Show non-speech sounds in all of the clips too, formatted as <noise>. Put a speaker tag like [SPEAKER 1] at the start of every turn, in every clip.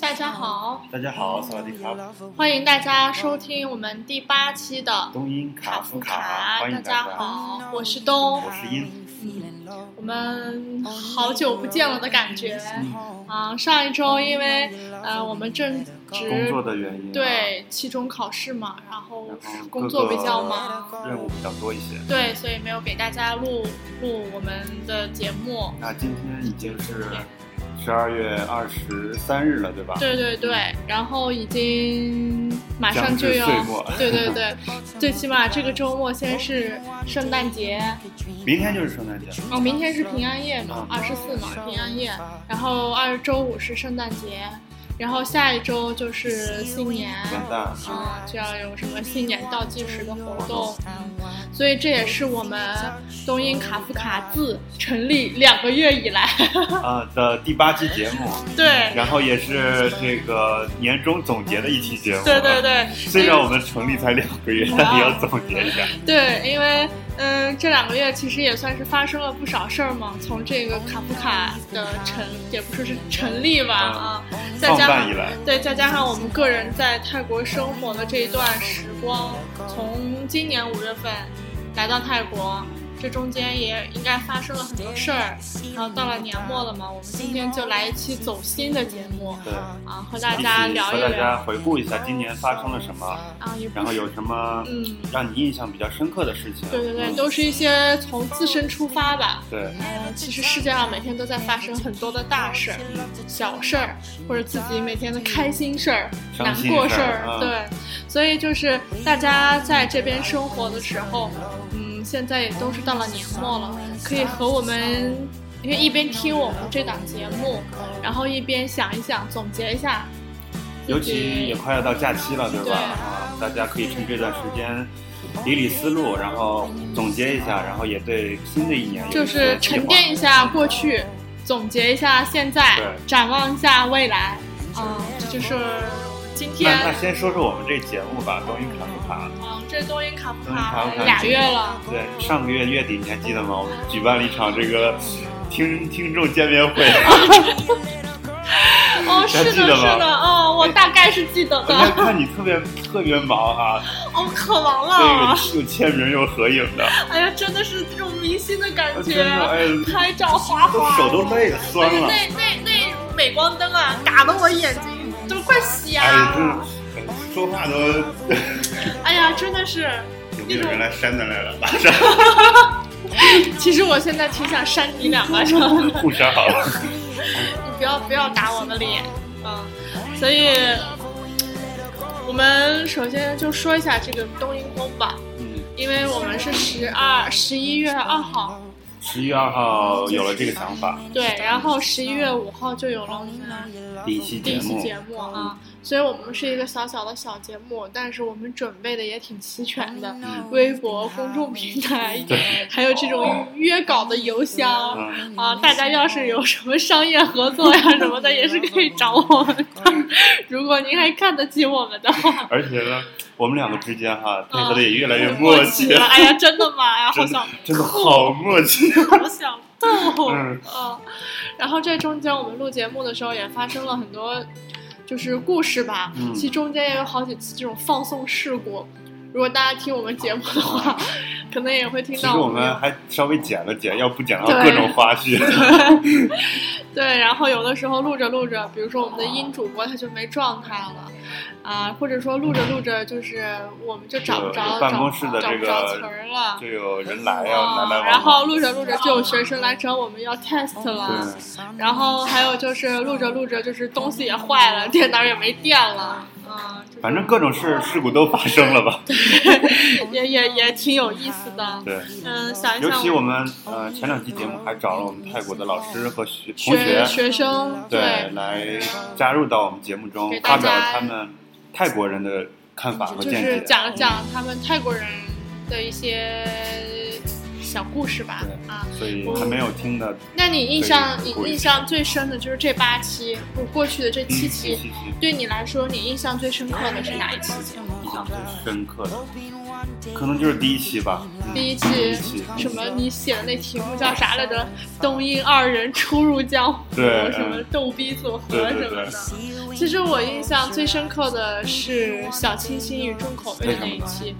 [SPEAKER 1] 大家好，
[SPEAKER 2] 大家好，萨瓦迪卡，
[SPEAKER 1] 欢迎大家收听我们第八期的
[SPEAKER 2] 东音
[SPEAKER 1] 卡
[SPEAKER 2] 夫
[SPEAKER 1] 卡。大家好，我是东，
[SPEAKER 2] 我是音。
[SPEAKER 1] 我们好久不见了的感觉啊！上一周因为呃我们正值
[SPEAKER 2] 工作的原因，
[SPEAKER 1] 对期中考试嘛，然后
[SPEAKER 2] 然后
[SPEAKER 1] 工作比较忙，
[SPEAKER 2] 任务比较多一些。
[SPEAKER 1] 对，所以没有给大家录录我们的节目。
[SPEAKER 2] 那今天已经是十二月二十三日了，对吧？
[SPEAKER 1] 对对对，然后已经马上就要对对对，最起码这个周末先是圣诞节，
[SPEAKER 2] 明天就是圣诞节，
[SPEAKER 1] 哦，明天是平安夜嘛，二十四嘛，平安夜，然后二周五是圣诞节，然后下一周就是新年，
[SPEAKER 2] 元旦
[SPEAKER 1] 啊，就要有什么新年倒计时的活动，所以这也是我们东音卡夫卡自成立两个月以来，
[SPEAKER 2] 啊 <laughs> 的第八期节目，
[SPEAKER 1] 对
[SPEAKER 2] 然后也是这个年终总结的一期节目。
[SPEAKER 1] 对对。对，
[SPEAKER 2] 虽然我们成立才两个月，但也要总结一下。
[SPEAKER 1] 对，因为嗯，这两个月其实也算是发生了不少事儿嘛。从这个卡夫卡的成，也不说是成立吧啊，再
[SPEAKER 2] 创
[SPEAKER 1] 加上对，再加上我们个人在泰国生活的这一段时光，从今年五月份来到泰国，这中间也应该发生了很多事儿。然后到了年末了嘛，我们今天就来一期走心的节目
[SPEAKER 2] 对，
[SPEAKER 1] 啊，和大家
[SPEAKER 2] 一
[SPEAKER 1] 聊一
[SPEAKER 2] 和大家回顾一下今年发生了什么，
[SPEAKER 1] 啊，
[SPEAKER 2] 然后有什么
[SPEAKER 1] 嗯，
[SPEAKER 2] 让你印象比较深刻的事情。
[SPEAKER 1] 对对对，都是一些从自身出发吧。
[SPEAKER 2] 对，
[SPEAKER 1] 呃，其实世界上每天都在发生很多的大事儿、小事儿，或者自己每天的开心事儿、难过事儿，对。所以就是大家在这边生活的时候，嗯，现在也都是到了年末了，可以和我们，因为一边听我们这档节目，然后一边想一想，总结一下。
[SPEAKER 2] 尤其也快要到假期了，对吧？大家可以趁这段时间理理思路，然后总结一下，然后也对新的一年
[SPEAKER 1] 就是沉淀一下过去，总结一下现在，展望一下未来。嗯，这就是今天
[SPEAKER 2] 那那先说说我们这节目吧，东音卡夫卡。
[SPEAKER 1] 嗯，这东音卡夫
[SPEAKER 2] 卡？夫卡
[SPEAKER 1] 卡？俩月了，
[SPEAKER 2] 对，上个月月底你还记得吗？我们举办了一场这个听听众见面会，<laughs>
[SPEAKER 1] 哦，是的，是的，哦，我大概是记得的，
[SPEAKER 2] 看你特别特别忙啊，
[SPEAKER 1] 哦，可忙了，
[SPEAKER 2] 又签名又合影的，
[SPEAKER 1] 哎呀，真的是这种明星的感觉。
[SPEAKER 2] 真的，哎，
[SPEAKER 1] 拍照哗
[SPEAKER 2] 都
[SPEAKER 1] 哗，
[SPEAKER 2] 手都累了，酸了。
[SPEAKER 1] 那那那镁光灯啊，打得我眼睛都快瞎
[SPEAKER 2] 哎，
[SPEAKER 1] 了，
[SPEAKER 2] 这说话都 <laughs>
[SPEAKER 1] 哎呀，真的是。<laughs>
[SPEAKER 2] 有没有人来扇咱来了？马上。<laughs>
[SPEAKER 1] 其实我现在挺想扇你两巴掌，你
[SPEAKER 2] 互扇好。了。
[SPEAKER 1] 你不要不要打我的脸，嗯，所以我们首先就说一下这个冬阴功吧，
[SPEAKER 2] 嗯，
[SPEAKER 1] 因为我们是十二十一月二号，
[SPEAKER 2] 十一月二号有了这个想法，
[SPEAKER 1] 对，然后十一月五号就有了我们
[SPEAKER 2] 第一期
[SPEAKER 1] 第一期
[SPEAKER 2] 节目，
[SPEAKER 1] 节目啊，所以我们是一个小小的小节目，但是我们准备的也挺齐全的，微博、公众平台，还有这种约稿的邮箱。
[SPEAKER 2] 嗯，
[SPEAKER 1] 啊，大家要是有什么商业合作呀什么的，也是可以找我们的。<laughs> 如果您还看得起我们的话，
[SPEAKER 2] 而且呢，我们两个之间哈配合的
[SPEAKER 1] 嗯
[SPEAKER 2] 也越来越
[SPEAKER 1] 默
[SPEAKER 2] 默契，
[SPEAKER 1] 了。<laughs> 哎呀，真的吗？哎呀，好
[SPEAKER 2] 真的
[SPEAKER 1] 想
[SPEAKER 2] 真的好默契。<laughs>
[SPEAKER 1] 好想逗。
[SPEAKER 2] 嗯
[SPEAKER 1] 嗯，然后这中间我们录节目的时候也发生了很多，就是故事吧。
[SPEAKER 2] 嗯
[SPEAKER 1] 其实中间也有好几次这种放送事故。如果大家听我们节目的话，可能也会听到
[SPEAKER 2] 其实我
[SPEAKER 1] 们
[SPEAKER 2] 们还稍微剪了剪，要不剪到各种花絮。<laughs>
[SPEAKER 1] 对，然后有的时候录着录着，比如说我们的音主播他就没状态了，啊，或者说录着录着就是我们就找不着
[SPEAKER 2] 办公室的
[SPEAKER 1] 找
[SPEAKER 2] 这个
[SPEAKER 1] 词儿了。
[SPEAKER 2] 就有人来呀，
[SPEAKER 1] 啊
[SPEAKER 2] 来来往往。
[SPEAKER 1] 然后录着录着就有学生来找我们要 test 了，然后还有就是录着录着就是东西也坏了，电脑也没电了，啊，就是
[SPEAKER 2] 反正各种事事故都发生了吧？
[SPEAKER 1] 也也也挺有意思的。
[SPEAKER 2] 对，
[SPEAKER 1] 嗯，想一想尤
[SPEAKER 2] 其我们呃前两期节目还找了我们泰国的老师和学同
[SPEAKER 1] 学
[SPEAKER 2] 学，
[SPEAKER 1] 生
[SPEAKER 2] 对，来加入到我们节目中发表
[SPEAKER 1] 家
[SPEAKER 2] 他们泰国人的看法和见
[SPEAKER 1] 就是
[SPEAKER 2] 解。
[SPEAKER 1] 讲讲他们泰国人的一些小故事吧
[SPEAKER 2] 对，
[SPEAKER 1] 啊。
[SPEAKER 2] 所以还没有听的
[SPEAKER 1] 那你印象你印象最深的就是这八期，或过去的这七期，
[SPEAKER 2] 期
[SPEAKER 1] 对你来说，你印象最深刻的是哪一期节目？
[SPEAKER 2] 印象最深刻的，可能就是第一期吧。
[SPEAKER 1] 第一期什么？你写的那题目叫啥来着？东英二人初入江湖，什么逗逼组合什么的。其实我印象最深刻的是小清新与重口味的那一期，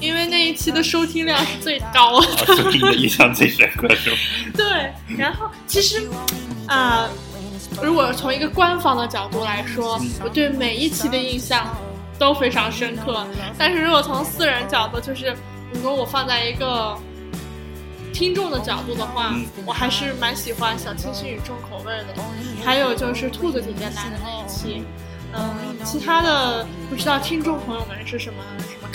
[SPEAKER 1] 因为那一期的收听量是最高的。<laughs>
[SPEAKER 2] 你的印象最深刻是吗？<laughs>
[SPEAKER 1] 对，然后其实啊，如果从一个官方的角度来说，我对每一期的印象都非常深刻。但是如果从私人角度，就是如果我放在一个听众的角度的话，我还是蛮喜欢小清新与重口味的。还有就是兔子姐姐来的那一期，嗯，其他的不知道听众朋友们是什么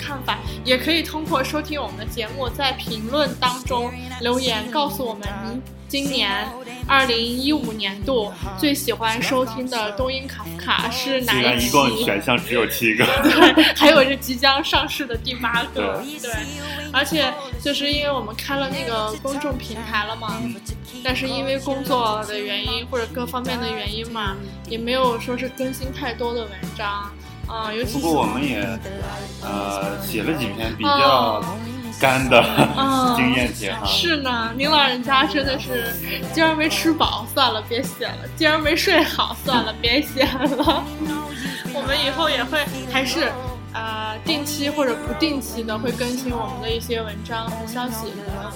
[SPEAKER 1] 看法，也可以通过收听我们的节目，在评论当中留言告诉我们您。今年二零一五年度最喜欢收听的东音卡夫卡是哪一期？
[SPEAKER 2] 一共选项只有七个。
[SPEAKER 1] 对，还有是即将上市的第八个。对，而且就是因为我们开了那个公众平台了嘛，但是因为工作的原因或者各方面的原因嘛，也没有说是更新太多的文章啊。尤其
[SPEAKER 2] 不过我们也呃写了几篇比较。干的 <laughs> 经验帖哈，
[SPEAKER 1] 是呢，您老人家真的是，今儿没吃饱，算了，别写了；今儿没睡好，算了，别写了。<laughs> 我们以后也会还是，呃，定期或者不定期的会更新我们的一些文章和消息，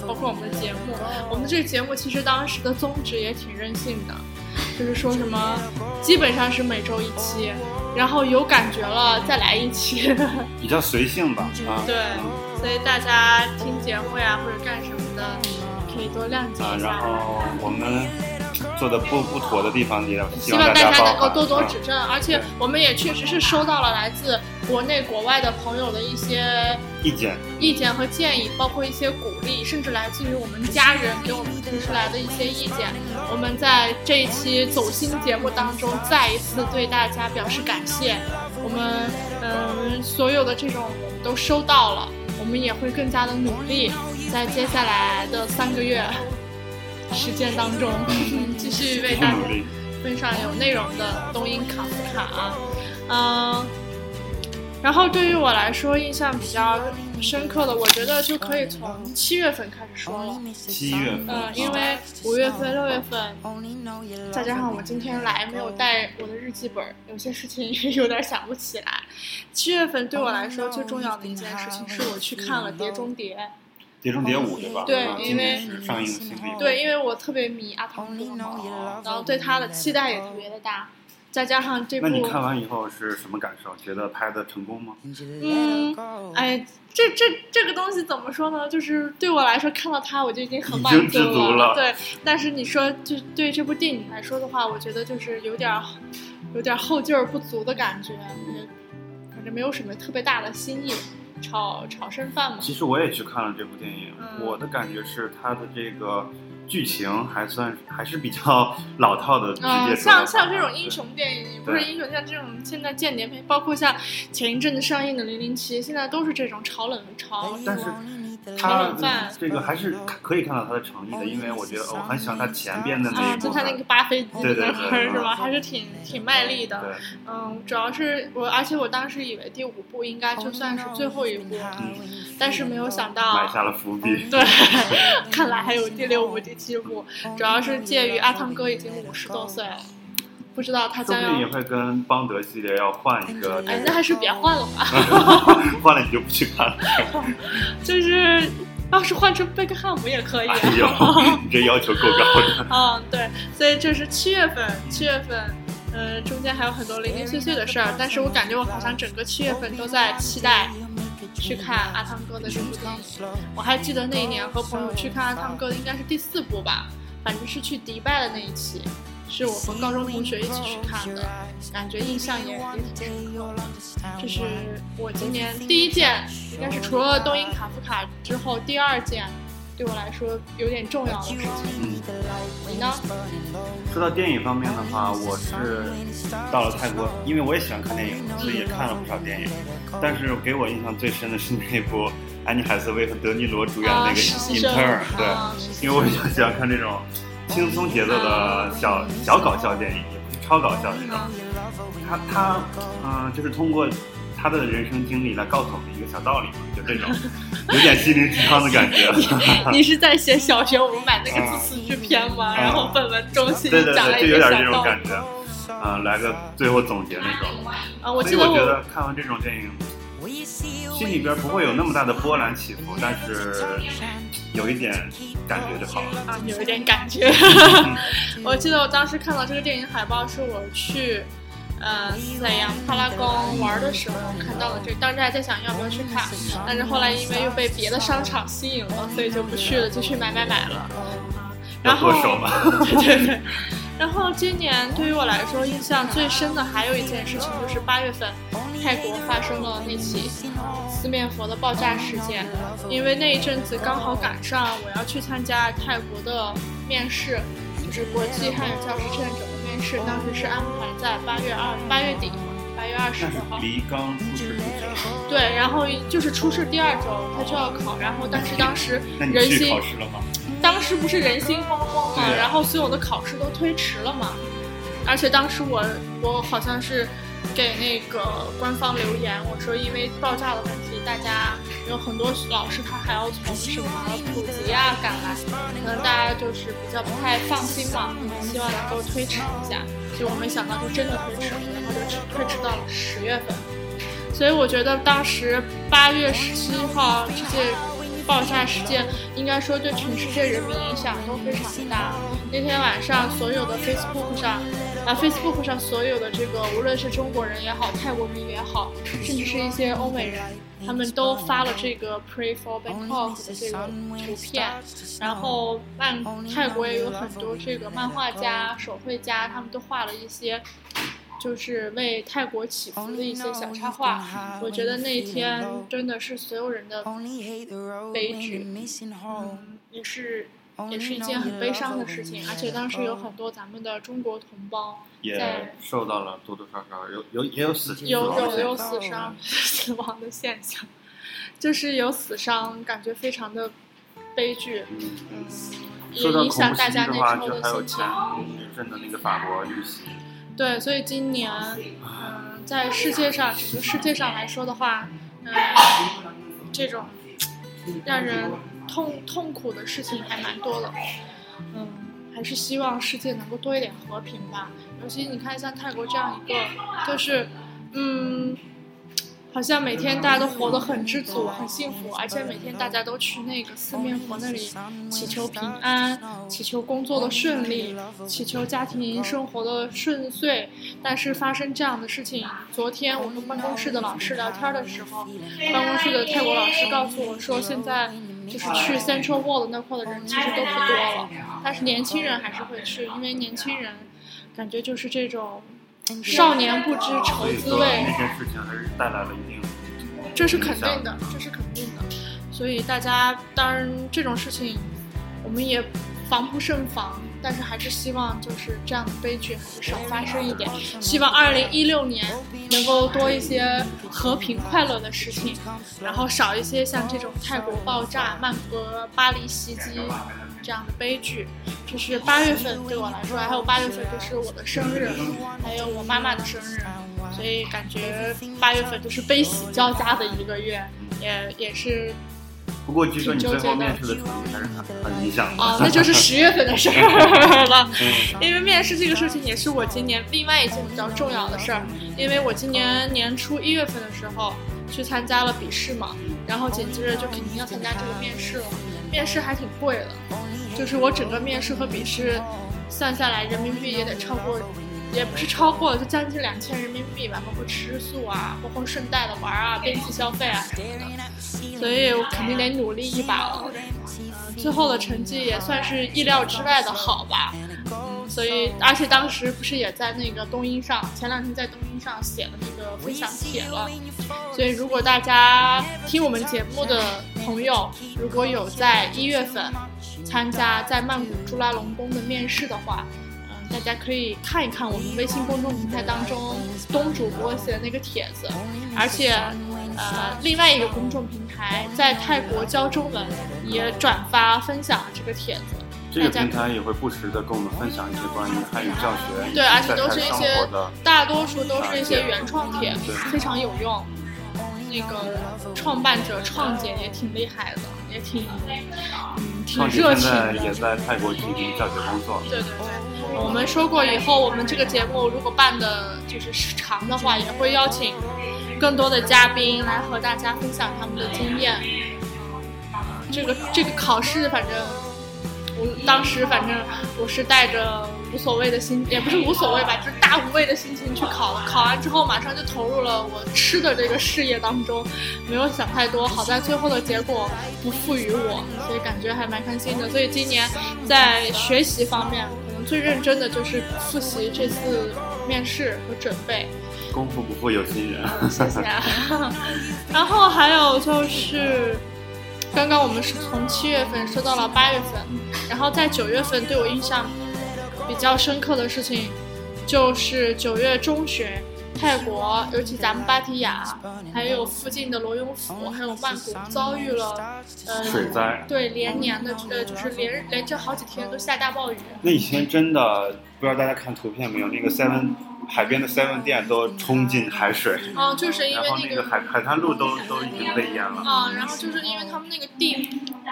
[SPEAKER 1] 包括我们的节目。我们这个节目其实当时的宗旨也挺任性的，就是说什么，基本上是每周一期，然后有感觉了再来一期，<laughs>
[SPEAKER 2] 比较随性吧，啊，
[SPEAKER 1] 对。所以大家听节目呀，或者干什么的，可以多谅解
[SPEAKER 2] 一下。然后我们做的不不妥的地方，也
[SPEAKER 1] 希望大家能够多多指正。而且我们也确实是收到了来自国内国外的朋友的一些
[SPEAKER 2] 意见、
[SPEAKER 1] 意见和建议，包括一些鼓励，甚至来自于我们家人给我们提出来的一些意见。我们在这一期走心节目当中，再一次对大家表示感谢。我们嗯，所有的这种都收到了。我们也会更加的努力，在接下来的三个月时间当中，<laughs> 继续为大家分享有内容的东音卡夫卡。嗯，然后对于我来说，印象比较深刻的，我觉得就可以从七月份开始说了。
[SPEAKER 2] 七月份。
[SPEAKER 1] 嗯，因为五月份、六月份，再加上我今天来没有带我的日记本，有些事情 <laughs> 有点想不起来。七月份对我来说最重要的一件事情是我去看了《碟中谍》。
[SPEAKER 2] 碟中谍五对吧？
[SPEAKER 1] 对，因为
[SPEAKER 2] 上映新的
[SPEAKER 1] 对，因为我特别迷阿汤哥嘛，然后对他的期待也特别的大。再加上这部，
[SPEAKER 2] 那你看完以后是什么感受？觉得拍的成功吗？
[SPEAKER 1] 嗯，哎，这这这个东西怎么说呢？就是对我来说，看到它我就已经很满
[SPEAKER 2] 足
[SPEAKER 1] 了。对，但是你说就对这部电影来说的话，我觉得就是有点有点后劲儿不足的感觉，反正没有什么特别大的新意，炒炒剩饭嘛。
[SPEAKER 2] 其实我也去看了这部电影，我的感觉是它的这个。剧情还算还是比较 <laughs> 老套的，
[SPEAKER 1] 嗯，像像这种英雄电影，不是英雄，像这种现在间谍片，包括像前一阵子上映的《零零七》，现在都是这种炒冷炒。
[SPEAKER 2] 但是。他这个还是可以看到他的诚意的，因为我觉得我很喜欢他前边的那
[SPEAKER 1] 一部，就他那个扒飞机
[SPEAKER 2] 的那
[SPEAKER 1] 块是吧？还是挺挺卖力的。嗯，主要是我，而且我当时以为第五部应该就算是最后一部，但是没有想到
[SPEAKER 2] 埋下了伏笔。
[SPEAKER 1] 对，<laughs> 看来还有第六部、第七部，主要是介于阿汤哥已经五十多岁了。不知道他将要
[SPEAKER 2] 也会跟邦德系列要换一个，
[SPEAKER 1] 哎，那还是别换了吧。<laughs>
[SPEAKER 2] 换了你就不去看了。<laughs>
[SPEAKER 1] 就是要是换成贝克汉姆也可以。
[SPEAKER 2] 哎呦，你这要求够高的。<laughs>
[SPEAKER 1] 嗯，对，所以这是七月份，七月份，呃，中间还有很多零零碎碎的事儿，但是我感觉我好像整个七月份都在期待去看阿汤哥的这部电影。我还记得那一年和朋友去看阿汤哥的应该是第四部吧，反正是去迪拜的那一期。是我和高中同学一起去看的，感觉印象也也挺深刻的。这是我今年第一件，应该是除了东音卡夫卡之后第二件，对我来说有点重要的事情。嗯，你呢？
[SPEAKER 2] 说到电影方面的话，我是到了泰国，因为我也喜欢看电影，所以也看了不少电影。但是给我印象最深的是那部安妮海瑟薇和德尼罗主演的那个《隐特尔》，对，因为我比较喜欢看这种。轻松节奏的小小搞笑电影，也不是超搞笑那种。他他嗯，就是通过他他的人生经历来告诉我们一个小道理嘛，就这种 <laughs> 有点心灵鸡汤的感觉。
[SPEAKER 1] 你 <laughs> 是在写小学我们买那个字词句篇吗？然后本文中心
[SPEAKER 2] 对对对，就有点这种感。觉。啊，来个最后总结那种。
[SPEAKER 1] 啊，我记得我
[SPEAKER 2] 得看完这种电影，心里边不会有那么大的波澜起伏，但是有一点感觉就好了。
[SPEAKER 1] 啊，有一点感觉。<laughs> 我记得我当时看到这个电影海报，是我去呃沈阳帕拉宫玩的时候看到了这个，当时还在想要不要去看，但是后来因为又被别的商场吸引了，所以就不去了，就去买买买了。然后。对对对。然后今年对于我来说印象最深的还有一件事情，就是八月份泰国发生了那起四面佛的爆炸事件。因为那一阵子刚好赶上我要去参加泰国的面试，就是国际汉语教师志愿者的面试，当时是安排在八月二八月底，八月二十号。
[SPEAKER 2] 离刚出事不久，
[SPEAKER 1] 对，然后就是出事第二周他就要考，然后但是当时
[SPEAKER 2] 那你
[SPEAKER 1] 人心
[SPEAKER 2] 去考试了吗？
[SPEAKER 1] 当时不是人心惶惶嘛，
[SPEAKER 2] 对
[SPEAKER 1] 然后所有的考试都推迟了嘛，而且当时我我好像是给那个官方留言，我说因为爆炸的问题，大家有很多老师他还要从什么普吉啊赶来，可能大家就是比较不太放心嘛，希望能够推迟一下，结果没想到就真的推迟了，然后就只推迟到了十月份。所以我觉得当时八月十七号这件爆炸事件，应该说对全世界人民影响都非常大。那天晚上，所有的 Facebook 上，啊，Facebook 上所有的这个，无论是中国人也好，泰国民也好，甚至是一些欧美人，他们都发了这个 Pray for Bangkok 的这个图片。然后漫泰国也有很多这个漫画家、手绘家，他们都画了一些。就是为泰国祈福的一些小插画，我觉得那一天真的是所有人的悲剧，嗯，也是也是一件很悲伤的事情，而且当时有很多咱们的中国同胞
[SPEAKER 2] 也受到了多多少少有有也有死死
[SPEAKER 1] 有有有死伤 <laughs> 死亡的现象，就是有死伤，感觉非常的悲剧，嗯，也影响大家那时候
[SPEAKER 2] 就还有
[SPEAKER 1] 心情
[SPEAKER 2] 前。一阵的那个法国遇袭，
[SPEAKER 1] 对，所以今年，嗯、在世界上整个世界上来说的话，嗯、这种让人痛痛苦的事情还蛮多的，嗯，还是希望世界能够多一点和平吧。尤其你看，像泰国这样一个，就是，嗯。好像每天大家都活得很知足、很幸福，而且每天大家都去那个四面佛那里祈求平安、祈求工作的顺利、祈求家庭生活的顺遂。但是发生这样的事情，昨天我跟办公室的老师聊天的时候，办公室的泰国老师告诉我说，现在就是去 Central World 那块的人其实都不多了，但是年轻人还是会去，因为年轻人感觉就是这种少年不知愁滋
[SPEAKER 2] 所以说那。件事情还是带来了一
[SPEAKER 1] 这是肯定的，这是肯定的。所以大家当然这种事情，我们也防不胜防，但是还是希望就是这样的悲剧还是少发生一点。希望二零一六年能够多一些和平快乐的事情，然后少一些像这种泰国爆炸、曼谷、巴黎袭击这样的悲剧。就是八月份对我来说，还有八月份就是我的生日，还有我妈妈的生日。所以感觉八月份就是悲喜交加的一个月，也也是
[SPEAKER 2] 不过据说你最后面试的成绩还是很很理想的。
[SPEAKER 1] 哦，那就是十月份的事儿了。
[SPEAKER 2] 嗯 <laughs>
[SPEAKER 1] 因为面试这个事情也是我今年另外一件比较重要的事儿，因为我今年年初一月份的时候去参加了笔试嘛，然后紧接着就肯定要参加这个面试了，面试还挺贵的，就是我整个面试和笔试算下来人民币也得超过。也不是超过，就将近两千人民币吧，包括吃宿啊，包括顺带的玩啊、边际消费啊什么的，所以我肯定得努力一把了。最后的成绩也算是意料之外的好吧。所以而且当时不是也在那个东音上，前两天在东音上写了那个分享帖了。所以如果大家听我们节目的朋友，如果有在一月份参加在曼谷朱拉隆功的面试的话，大家可以看一看我们微信公众平台当中东主播写的那个帖子，而且，呃，另外一个公众平台在泰国教中文也转发分享了这个帖子。
[SPEAKER 2] 这个平台也会不时的跟我们分享一些关于汉语教学，
[SPEAKER 1] 对，而且都是一些大多数都是一些原创帖，非常有用。那个创办者创姐也挺厉害的，也挺嗯挺
[SPEAKER 2] 创姐
[SPEAKER 1] 热情
[SPEAKER 2] 现在。也在泰国进行教学工作。
[SPEAKER 1] 对对对，我们说过以后我们这个节目如果办的就是长的话，也会邀请更多的嘉宾来和大家分享他们的经验。这个这个考试，反正我当时反正我是带着无所谓的心，也不是无所谓吧，就是大无畏的心情去考了。考完之后马上就投入了我吃的这个事业当中，没有想太多。好在最后的结果不负于我，所以感觉还蛮开心的。所以今年在学习方面，最认真的就是复习这次面试和准备。
[SPEAKER 2] 功夫不负有心人。<laughs>
[SPEAKER 1] 谢谢啊。然后还有就是，刚刚我们是从七月份说到了八月份，然后在九月份对我印象比较深刻的事情，就是九月中旬。泰国，尤其咱们芭提雅，还有附近的罗永府，还有曼谷，遭遇了呃
[SPEAKER 2] 水灾
[SPEAKER 1] 对连年的呃，就是连连着好几天都下大暴雨。
[SPEAKER 2] 那以前真的不知道大家看图片没有，那个 Seven 海边的 Seven 店都冲进海水，
[SPEAKER 1] 嗯，就是因为那个
[SPEAKER 2] 那个海海滩路都都已经被淹了。
[SPEAKER 1] 啊，然后就是因为他们那个地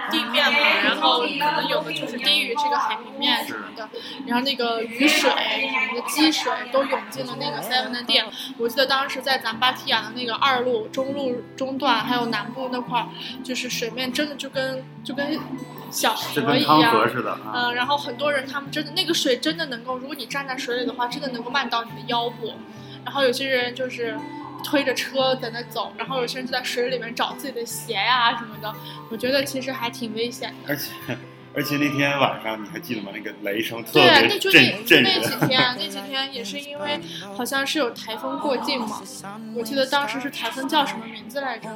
[SPEAKER 1] 地面嘛，然后可能有的就是低于这个海平面什么的，然后那个雨水什么的积水都涌进了那个 Seven 的店。我记得当时在咱芭提雅的那个二路、中路中段还有南部那块儿，就是水面真的就跟就跟小河一样。
[SPEAKER 2] 似的啊！
[SPEAKER 1] 嗯，然后很多人他们真的那个水真的能够，如果你站在水里的话，真的能够漫到你的腰部。然后有些人就是推着车在那走，然后有些人就在水里面找自己的鞋呀、什么的。我觉得其实还挺危险的。
[SPEAKER 2] 而且而且那天晚上你还记得吗？那个雷声特
[SPEAKER 1] 对啊，
[SPEAKER 2] 别
[SPEAKER 1] 那就那
[SPEAKER 2] 震震
[SPEAKER 1] 就那几。天，那几天也是因为好像是有台风过境嘛。我记得当时是台风叫什么名字来着？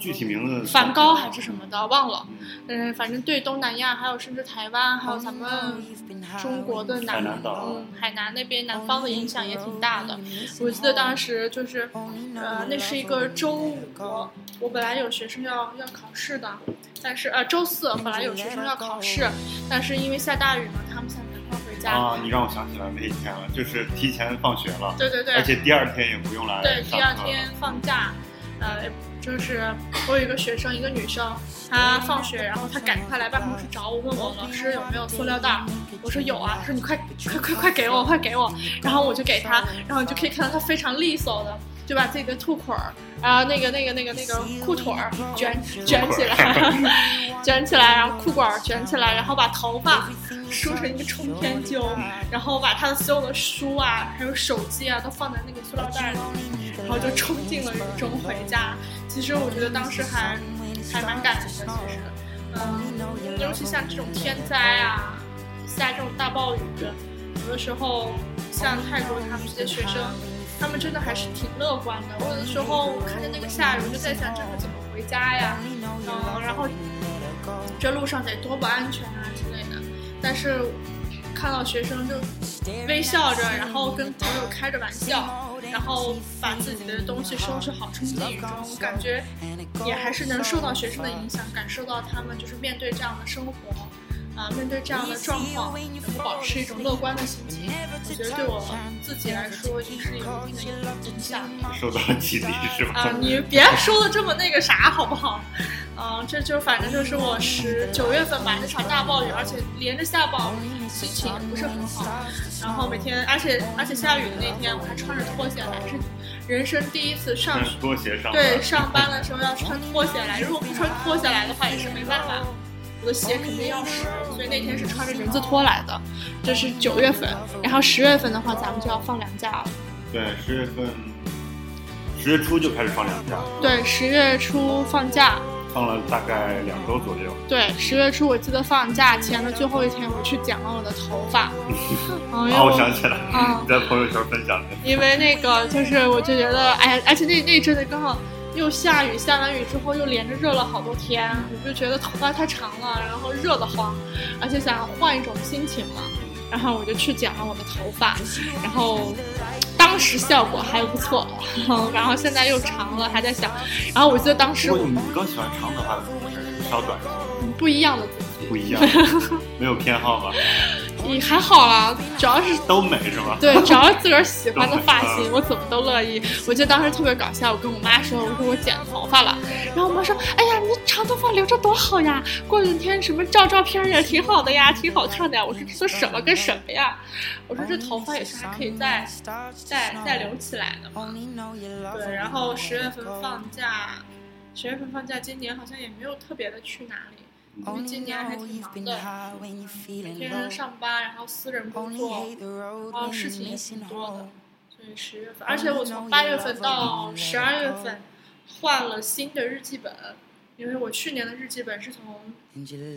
[SPEAKER 2] 具体名字
[SPEAKER 1] 梵高还是什么的，忘了。嗯，反正对东南亚，还有甚至台湾，还有咱们中国的南
[SPEAKER 2] 海南岛
[SPEAKER 1] 嗯海南那边南方的影响也挺大的。我记得当时就是，呃，那是一个周五，我本来有学生要要考试的，但是呃周四本来有学生要考试，但是因为下大雨嘛，他们想赶快回家。
[SPEAKER 2] 啊，你让我想起来那一天了，就是提前放学了，
[SPEAKER 1] 对对对，
[SPEAKER 2] 而且第二天也不用来
[SPEAKER 1] 对。第二天放假，呃，就是我有一个学生，一个女生，她放学，然后她赶快来办公室找我，问我老师有没有塑料袋儿。我说有啊，她说你快快快快给我，快给我。然后我就给她，然后你就可以看到她非常利索的。就把自己的兔腿儿，然后那个那个那个那个裤腿儿卷卷起来，<laughs> 卷起来，然后裤管儿卷起来，然后把头发梳成一个冲天揪，然后把他的所有的书啊，还有手机啊，都放在那个塑料袋里，然后就冲进了雨中回家。其实我觉得当时还还蛮感人的，其实，嗯，尤其像这种天灾啊，下这种大暴雨，有的时候像泰国他们这些学生，他们真的还是挺乐观的。我有的时候看着那个下雨，我就在想这可怎么回家呀？嗯，然后这路上得多不安全啊之类的。但是看到学生就微笑着，然后跟朋友开着玩笑，然后把自己的东西收拾好冲进雨中，感觉也还是能受到学生的影响，感受到他们就是面对这样的生活。啊，面对这样的状况，能够保持一种乐观的心情，我觉得对我自己来说也是有一定的影响的。<laughs>
[SPEAKER 2] 受到了激励是吧？
[SPEAKER 1] 啊，你别说的这么那个啥好不好？嗯，这就反正就是我十九月份吧，那场大暴雨，而且连着下暴雨，心情也不是很好。然后每天，而且而且下雨的那天，我还穿着拖鞋来，是人生第一次上
[SPEAKER 2] 穿拖鞋上班
[SPEAKER 1] 对上班的时候要穿拖鞋来，如果不穿拖鞋来的话，也是没办法。我的鞋肯定要湿，所以那天是穿着人字拖来的。这是九月份，然后十月份的话，咱们就要放两假了。
[SPEAKER 2] 对，十月份，十月初就开始放两假，
[SPEAKER 1] 对，十月初放假。
[SPEAKER 2] 放了大概两周左右。
[SPEAKER 1] 对，十月初我记得放假前的最后一天，我去剪了我的头发。<laughs> 嗯，因为
[SPEAKER 2] 啊，我想起来，
[SPEAKER 1] 嗯
[SPEAKER 2] 你在朋友圈分享的。
[SPEAKER 1] 因为那个就是我就觉得，哎，而且那那阵子刚好又下雨，下完雨之后又连着热了好多天，我就觉得头发太长了，然后热得慌，而且想换一种心情嘛，然后我就去剪了我的头发，然后当时效果还不错，然后现在又长了，还在想，然后我记得当时
[SPEAKER 2] 我你更喜欢长头发的还是稍短一些？
[SPEAKER 1] 不一样的自己，
[SPEAKER 2] 不一样，<laughs> 没有偏好吧？
[SPEAKER 1] 也还好啦，主要是
[SPEAKER 2] 都美是吧？
[SPEAKER 1] 对，只要是自个儿喜欢的发型，我怎么都乐意。我记得当时特别搞笑，我跟我妈说，我说我剪头发了，然后我妈说，哎呀，你长头发留着多好呀，过两天什么照照片也挺好的呀，挺好看的呀。我说这都什么跟什么呀？我说这头发也是还可以再再再留起来的嘛。对，然后十月份放假，十月份放假，今年好像也没有特别的去哪里。因为今年还挺忙的，每天上班，然后私人工作，然后事情也挺多的，所以十月份，而且我从八月份到十二月份换了新的日记本，因为我去年的日记本是从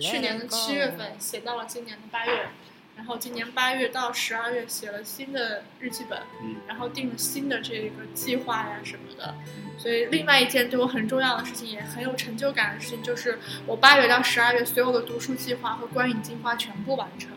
[SPEAKER 1] 去年的七月份写到了今年的八月，然后今年八月到十二月写了新的日记本，然后定了新的这个计划呀什么的。所以，另外一件对我很重要的事情，也很有成就感的事情，就是我八月到十二月所有的读书计划和观影计划全部完成。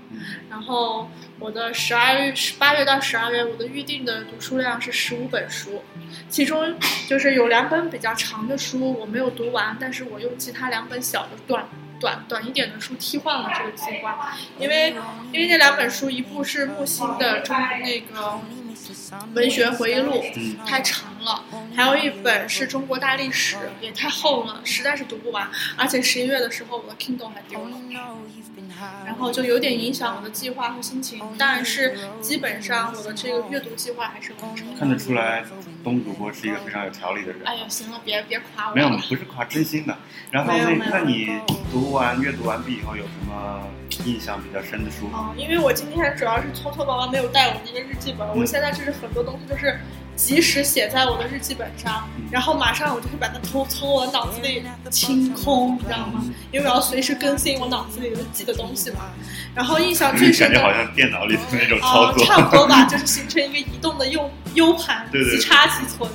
[SPEAKER 1] 然后，我的十二月、八月到十二月，我的预定的读书量是十五本书，其中就是有两本比较长的书我没有读完，但是我用其他两本小的短、短、短一点的书替换了这个计划，因为因为那两本书，一部是木心的中那个。文学回忆录太长了，还有一本是中国大历史，也太厚了，实在是读不完。而且十一月的时候，我的 Kindle 还丢了，然后就有点影响我的计划和心情。但是基本上我的这个阅读计划还是完成。
[SPEAKER 2] 看得出来，东主播是一个非常有条理的人。
[SPEAKER 1] 哎呀，行了，别别夸我。
[SPEAKER 2] 没有，不是夸，真心的。然后那那你读完阅读完毕以后有什么？印象比较深的书
[SPEAKER 1] 啊，因为我今天主要是匆匆忙忙没有带我那个日记本，我现在就是很多东西就是及时写在我的日记本上，然后马上我就会把它从从我脑子里清空，你知道吗？因为我要随时更新我脑子里的记的东西嘛。然后印象最深
[SPEAKER 2] 的，<laughs> 感觉好像电脑里的那种操作，
[SPEAKER 1] 差不多吧，就是形成一个移动的 U U 盘，即插即存。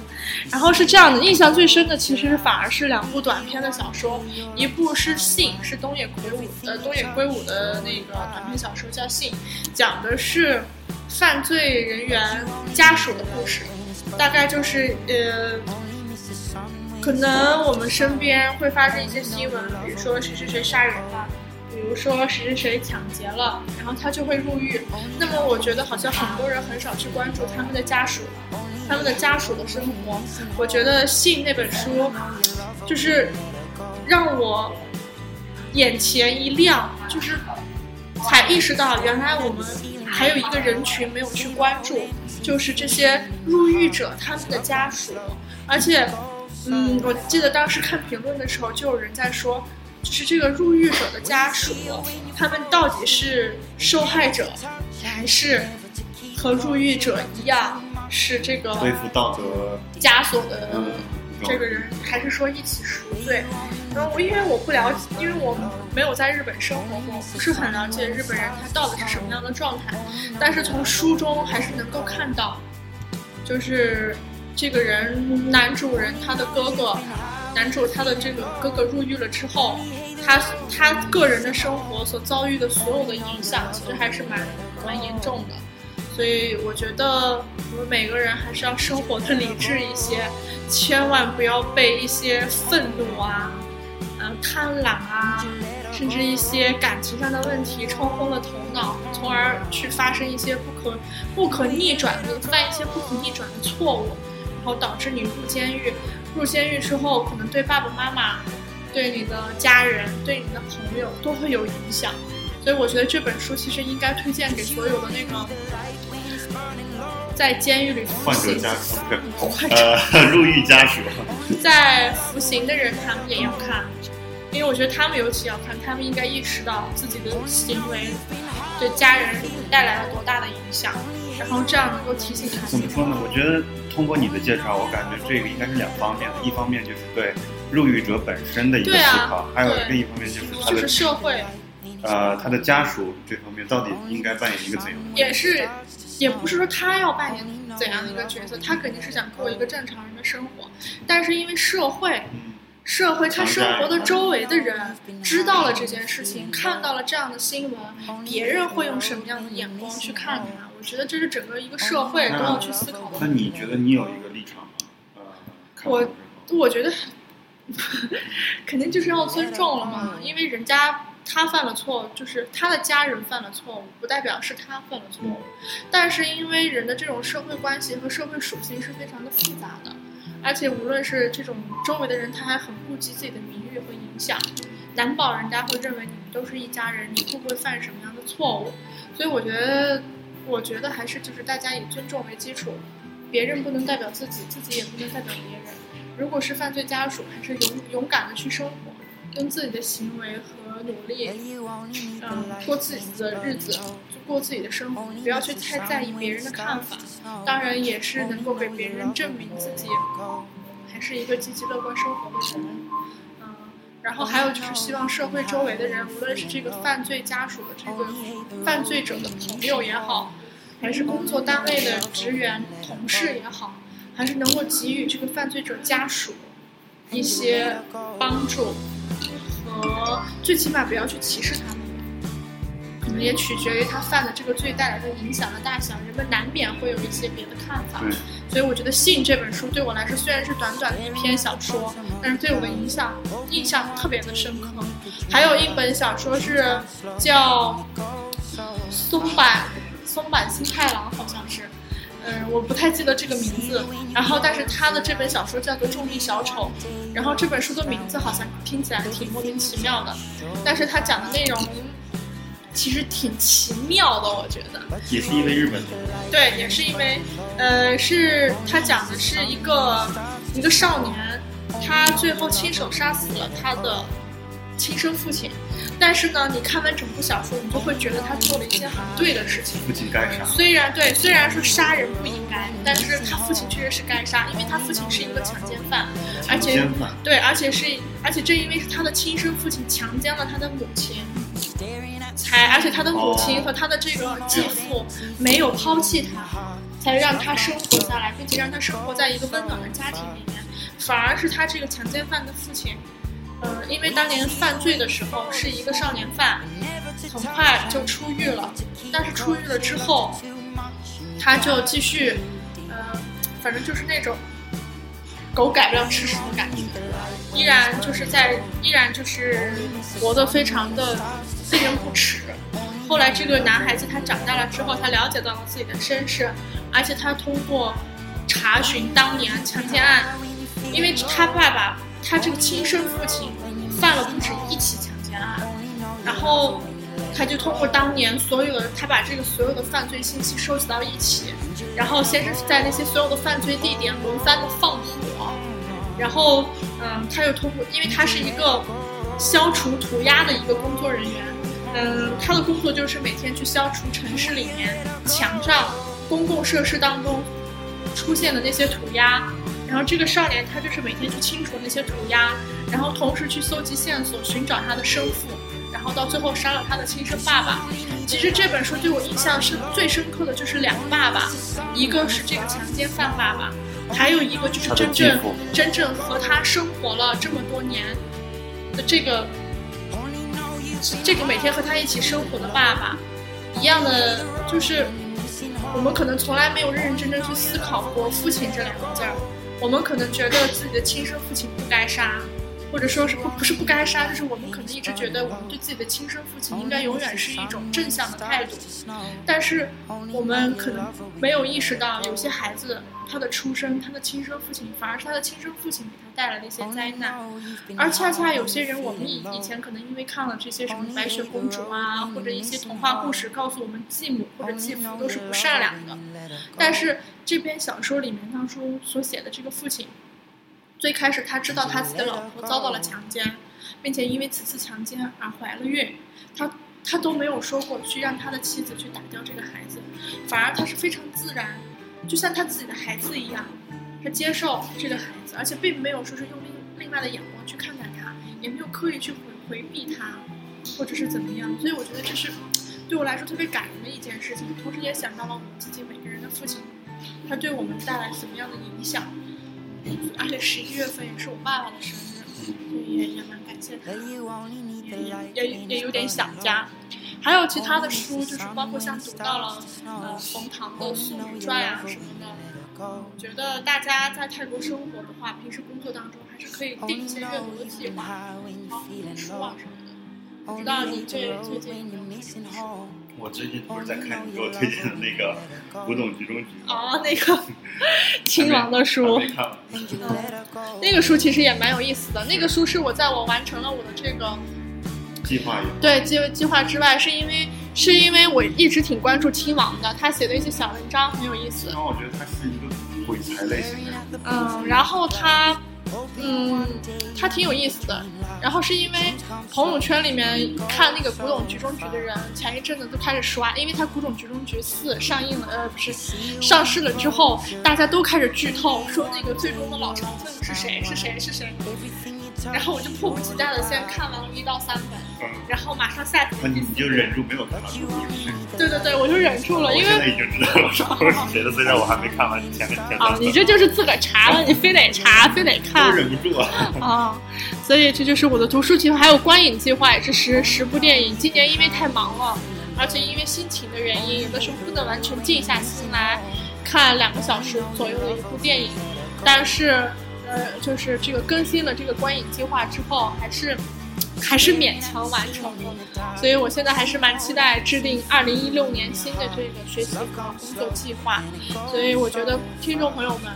[SPEAKER 1] 然后是这样的，印象最深的其实反而是两部短篇的小说，一部是《信》，是东野圭吾呃东野圭吾的那个短篇小说叫《信》，讲的是犯罪人员家属的故事，大概就是呃，可能我们身边会发生一些新闻，比如说谁谁谁杀人了。比如说谁谁谁抢劫了，然后他就会入狱。那么我觉得好像很多人很少去关注他们的家属，他们的家属的生活。我觉得《信》那本书，就是让我眼前一亮，就是才意识到原来我们还有一个人群没有去关注，就是这些入狱者他们的家属。而且，嗯，我记得当时看评论的时候，就有人在说。就是这个入狱者的家属，他们到底是受害者，还是和入狱者一样是这个
[SPEAKER 2] 背负道德
[SPEAKER 1] 枷锁的这个人，还是说一起赎罪？然后我因为我不了解，因为我没有在日本生活过，不是很了解日本人他到底是什么样的状态。但是从书中还是能够看到，就是这个人男主人他的哥哥。男主他的这个哥哥入狱了之后，他他个人的生活所遭遇的所有的影响，其实还是蛮蛮严重的。所以我觉得我们每个人还是要生活的理智一些，千万不要被一些愤怒啊、嗯贪婪啊，甚至一些感情上的问题冲昏了头脑，从而去发生一些不可不可逆转的犯一些不可逆转的错误，然后导致你入监狱。入监狱之后，可能对爸爸妈妈、对你的家人、对你的朋友都会有影响，所以我觉得这本书其实应该推荐给所有的那个在监狱里
[SPEAKER 2] 患者家属，<laughs> 呃，入狱家属，
[SPEAKER 1] 在服刑的人，他们也要看，因为我觉得他们尤其要看，他们应该意识到自己的行为对家人带来了多大的影响，然后这样能够提醒他们。
[SPEAKER 2] 怎么说呢？我觉得。通过你的介绍，我感觉这个应该是两方面的，一方面就是对入狱者本身的一个思考，还有另一方面就是他
[SPEAKER 1] 的社会，
[SPEAKER 2] 呃，他的家属这方面到底应该扮演一个怎样？
[SPEAKER 1] 也是，也不是说他要扮演怎样的一个角色，他肯定是想过一个正常人的生活，但是因为社会，社会他生活的周围的人知道了这件事情，看到了这样的新闻，别人会用什么样的眼光去看他？我觉得这是整个一个社会都要去思考的。
[SPEAKER 2] 那你觉得你有一个立场吗？呃，
[SPEAKER 1] 我我觉得 <laughs> 肯定就是要尊重了嘛，因为人家他犯了错，就是他的家人犯了错误，不代表是他犯了错误。但是因为人的这种社会关系和社会属性是非常的复杂的，而且无论是这种周围的人，他还很顾及自己的名誉和影响，难保人家会认为你们都是一家人，你会不会犯什么样的错误？所以我觉得，我觉得还是就是大家以尊重为基础，别人不能代表自己，自己也不能代表别人。如果是犯罪家属，还是勇勇敢的去生活，用自己的行为和努力，嗯，过自己的日子，过自己的生活，不要去太在意别人的看法。当然，也是能够给别人证明自己还是一个积极乐观生活的人。嗯，然后还有就是希望社会周围的人，无论是这个犯罪家属的这个犯罪者的朋友也好，还是工作单位的职员、同事也好。还是能够给予这个犯罪者家属一些帮助，和最起码不要去歧视他们，可能也取决于他犯的这个罪带来的影响的大小，人们难免会有一些别的看法。所以我觉得《信》这本书对我来说虽然是短短的一篇小说，但是对我的影响印象特别的深刻。还有一本小说是叫松坂松坂新太郎，好像是。嗯，我不太记得这个名字。然后，但是他的这本小说叫做《重力小丑》，然后这本书的名字好像听起来挺莫名其妙的，但是他讲的内容其实挺奇妙的，我觉得。
[SPEAKER 2] 也是因为日本。
[SPEAKER 1] 对，也是因为，呃，是他讲的是一个一个少年，他最后亲手杀死了他的亲生父亲。但是呢，你看完整部小说，你就会觉得他做了一件很对的事情。
[SPEAKER 2] 父亲该杀。
[SPEAKER 1] 虽然对，虽然说杀人不应该，但是他父亲确实是该杀，因为他父亲是一个强奸犯，而且对，而且是，而且正因为是他的亲生父亲强奸了他的母亲，才，而且他的母亲和他的这个继父没有抛弃他，才让他生活下来，并且让他生活在一个温暖的家庭里面，反而是他这个强奸犯的父亲。嗯，因为当年犯罪的时候是一个少年犯，很快就出狱了。但是出狱了之后，他就继续，嗯，反正就是那种狗改不了吃屎的感觉，依然就是在，依然就是活得非常的令人不齿。后来这个男孩子他长大了之后，他了解到了自己的身世，而且他通过查询当年强奸案，因为他爸爸。他这个亲生父亲犯了不止一起强奸案，然后他就通过当年所有的，他把这个所有的犯罪信息收集到一起，然后先是在那些所有的犯罪地点轮番的放火，然后嗯，他又通过，因为他是一个消除涂鸦的一个工作人员，嗯，他的工作就是每天去消除城市里面墙上、公共设施当中出现的那些涂鸦。然后这个少年他就是每天去清除那些涂鸦，然后同时去搜集线索，寻找他的生父，然后到最后杀了他的亲生爸爸。其实这本书对我印象深最深刻的就是两个爸爸，一个是这个强奸犯爸爸，还有一个就是真正真正和他生活了这么多年的这个这个每天和他一起生活的爸爸。一样的就是我们可能从来没有认认真真去思考过父亲这两个字儿。我们可能觉得自己的亲生父亲不该杀，或者说是不不是不该杀，就是我们可能一直觉得我们对自己的亲生父亲应该永远是一种正向的态度，但是我们可能没有意识到，有些孩子他的出生，他的亲生父亲反而是他的亲生父亲给他带来的一些灾难，而恰恰有些人，我们以以前可能因为看了这些什么白雪公主啊，或者一些童话故事，告诉我们继母或者继父都是不善良的，但是。这篇小说里面当初所写的这个父亲，最开始他知道他自己的老婆遭到了强奸，并且因为此次强奸而怀了孕，他他都没有说过去让他的妻子去打掉这个孩子，反而他是非常自然，就像他自己的孩子一样，他接受这个孩子，而且并没有说是用另另外的眼光去看待他，也没有刻意去回回避他，或者是怎么样，所以我觉得这是对我来说特别感人的一件事情，同时也想到了我们自己每个人的父亲。他对我们带来什么样的影响？而且十一月份也是我爸爸的生日，所以也也蛮感谢他，也也也有点想家。还有其他的书，就是包括像读到了呃冯唐的《素女传》呀什么的，我觉得大家在泰国生活的话，平时工作当中还是可以定一些阅读的计划，好读书啊什么的。不知道你这最近有没有看什么书？
[SPEAKER 2] 我最近不是在看你给我推荐的那个《古董局中局》
[SPEAKER 1] 啊，那个 <laughs> 亲王的书，
[SPEAKER 2] 没看完。
[SPEAKER 1] 那个书其实也蛮有意思的。那个书是我在我完成了我的这个
[SPEAKER 2] 计划以后
[SPEAKER 1] 对计计划之外，是因为是因为我一直挺关注亲王的，他写的一些小文章很有意思
[SPEAKER 2] 然。后我觉得他是一个鬼才类型的，
[SPEAKER 1] 嗯，然后他，嗯，他挺有意思的。然后是因为朋友圈里面看那个《古董局中局》的人，前一阵子都开始刷，因为他《古董局中局四》上映了，呃，不是上市了之后，大家都开始剧透，说那个最终的老成分是谁是谁是谁。然后我就迫不及待的先看完了一到三本，
[SPEAKER 2] 嗯，
[SPEAKER 1] 然后马上下
[SPEAKER 2] 那你你就忍住没有看完。
[SPEAKER 1] 对对对，我就忍住了，因为
[SPEAKER 2] 我现在已经知道老长孙是谁了，虽然我还没看完前面前
[SPEAKER 1] 啊。你这就是自个儿查了，你非得查，非得看
[SPEAKER 2] 我。忍不住啊。
[SPEAKER 1] 啊，所以这就是我的读书计划，还有观影计划，也是十十部电影。今年因为太忙了，而且因为心情的原因，有的时候不能完全静下心来看两个小时左右的一部电影。但是，呃，就是这个更新了这个观影计划之后，还是还是勉强完成了。所以我现在还是蛮期待制定二零一六年新的这个学习和工作计划。所以我觉得听众朋友们，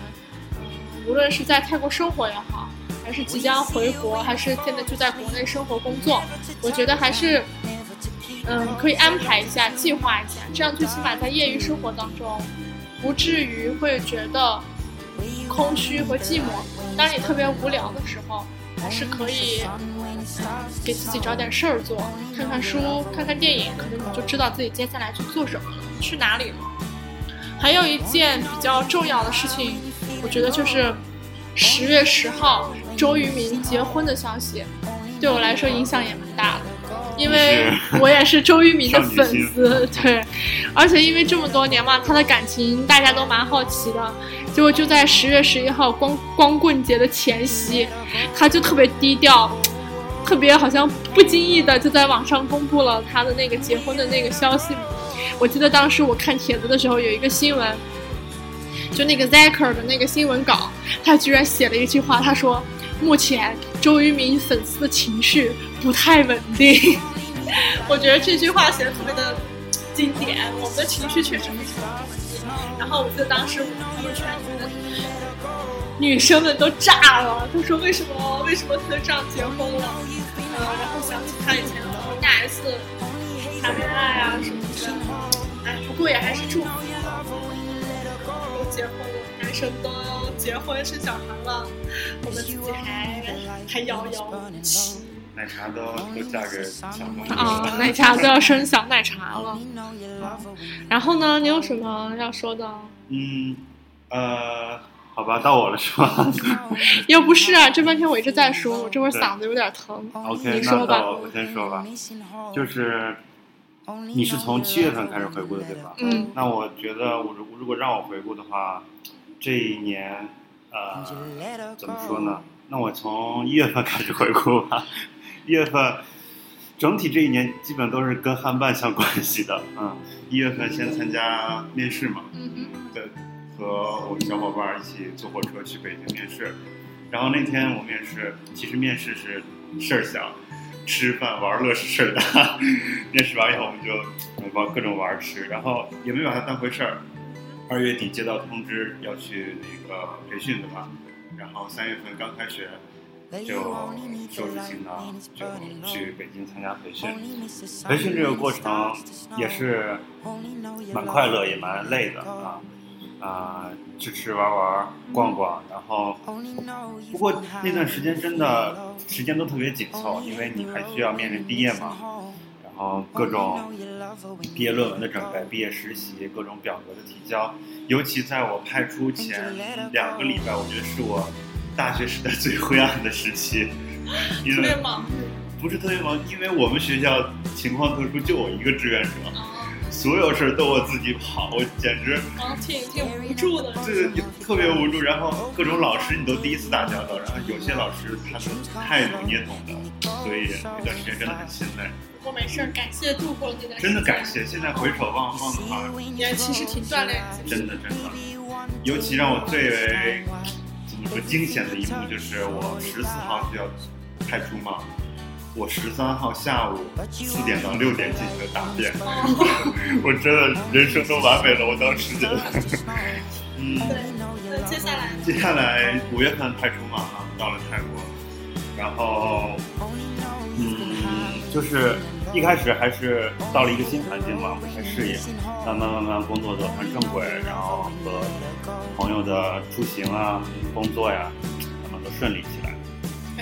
[SPEAKER 1] 无论是在泰国生活也好，还是即将回国，还是现在就在国内生活工作，我觉得还是，嗯，可以安排一下，计划一下，这样最起码在业余生活当中，不至于会觉得空虚和寂寞。当你特别无聊的时候，还是可以给自己找点事儿做，看看书，看看电影，可能你就知道自己接下来去做什么了，去哪里了。还有一件比较重要的事情，我觉得就是十月十号周渝民结婚的消息，对我来说影响也蛮大的，因为我也是周渝民的粉丝，对，而且因为这么多年嘛，他的感情大家都蛮好奇的，结果就在十月十一号光光棍节的前夕，他就特别低调。特别好像不经意的就在网上公布了他的那个结婚的那个消息。我记得当时我看帖子的时候有一个新闻，就那个 Zaker 的那个新闻稿，他居然写了一句话，他说：“目前周渝民粉丝的情绪不太稳定。<laughs> ”我觉得这句话写的特别的经典，我们的情绪确实非常的稳定。然后我记得当时我们朋友圈里的女生们都炸了，都说为什么为什么他就这样结婚了？呃，然后想起他以前和大 S 谈恋爱啊什么的，哎，不过也还是祝福都结婚了，男生都结婚生小孩了，我们自己还还遥遥无期
[SPEAKER 2] 奶茶都都嫁给小朋友
[SPEAKER 1] 啊！
[SPEAKER 2] 了。
[SPEAKER 1] 奶茶都要生小奶茶了。然后呢，你有什么要说的？
[SPEAKER 2] 嗯，呃，好吧，到我了是吧
[SPEAKER 1] 又不是啊，这半天我一直在说，我这会儿嗓子有点疼。
[SPEAKER 2] ？OK，
[SPEAKER 1] 你说吧
[SPEAKER 2] 那我我先说吧，就是你是从七月份开始回顾的对吧？
[SPEAKER 1] 嗯
[SPEAKER 2] 那我觉得我如如果让我回顾的话，这一年呃怎么说呢？那我从一月份开始回顾吧。一月份整体这一年基本都是跟汉办相关系的。嗯，一月份先参加面试嘛，
[SPEAKER 1] 嗯，
[SPEAKER 2] 对，和我们小伙伴一起坐火车去北京面试。然后那天我面试，其实面试是事儿小，吃饭玩乐是事儿大。<laughs> 面试完以后，我们就玩各种玩吃，然后也没把它当回事儿。二月底接到通知要去那个培训的嘛，然后三月份刚开学，就收拾行囊就去北京参加培训。培训这个过程也是蛮快乐，也蛮累的啊啊，吃吃玩玩逛逛，然后不过那段时间真的时间都特别紧凑，因为你还需要面临毕业嘛，然后各种毕业论文的准备、毕业实习、各种表格的提交，尤其在我派出前两个礼拜，我觉得是我大学时代最灰暗的时期，<laughs> 因为
[SPEAKER 1] 特别忙。
[SPEAKER 2] 不是特别忙，因为我们学校情况特殊，就我一个志愿者，
[SPEAKER 1] 啊，
[SPEAKER 2] 所有事儿都我自己跑，我简直
[SPEAKER 1] 然后挺挺无助的。
[SPEAKER 2] 这个特别无助。然后各种老师你都第一次打交道，然后有些老师他们态度你也懂的，所以那段时间真的很心累。
[SPEAKER 1] 不过没事儿，感谢度过了那段。
[SPEAKER 2] 真的感谢，现在回首望望的话，
[SPEAKER 1] 也其实挺锻炼自己。
[SPEAKER 2] 真的真的。尤其让我最为怎么说惊险的一幕，就是我十四号就要派出嘛，我十三号下午四点到六点进行了答辩，<laughs> 我真的人生都完美了，我当时觉得，<laughs> 嗯，
[SPEAKER 1] 接下来
[SPEAKER 2] 接下来五月份派出嘛，啊，到了泰国，然后，嗯，就是一开始还是到了一个新环境嘛，不太适应，慢慢慢慢工作走上正轨，然后和朋友的出行啊、工作呀，慢慢都顺利起来。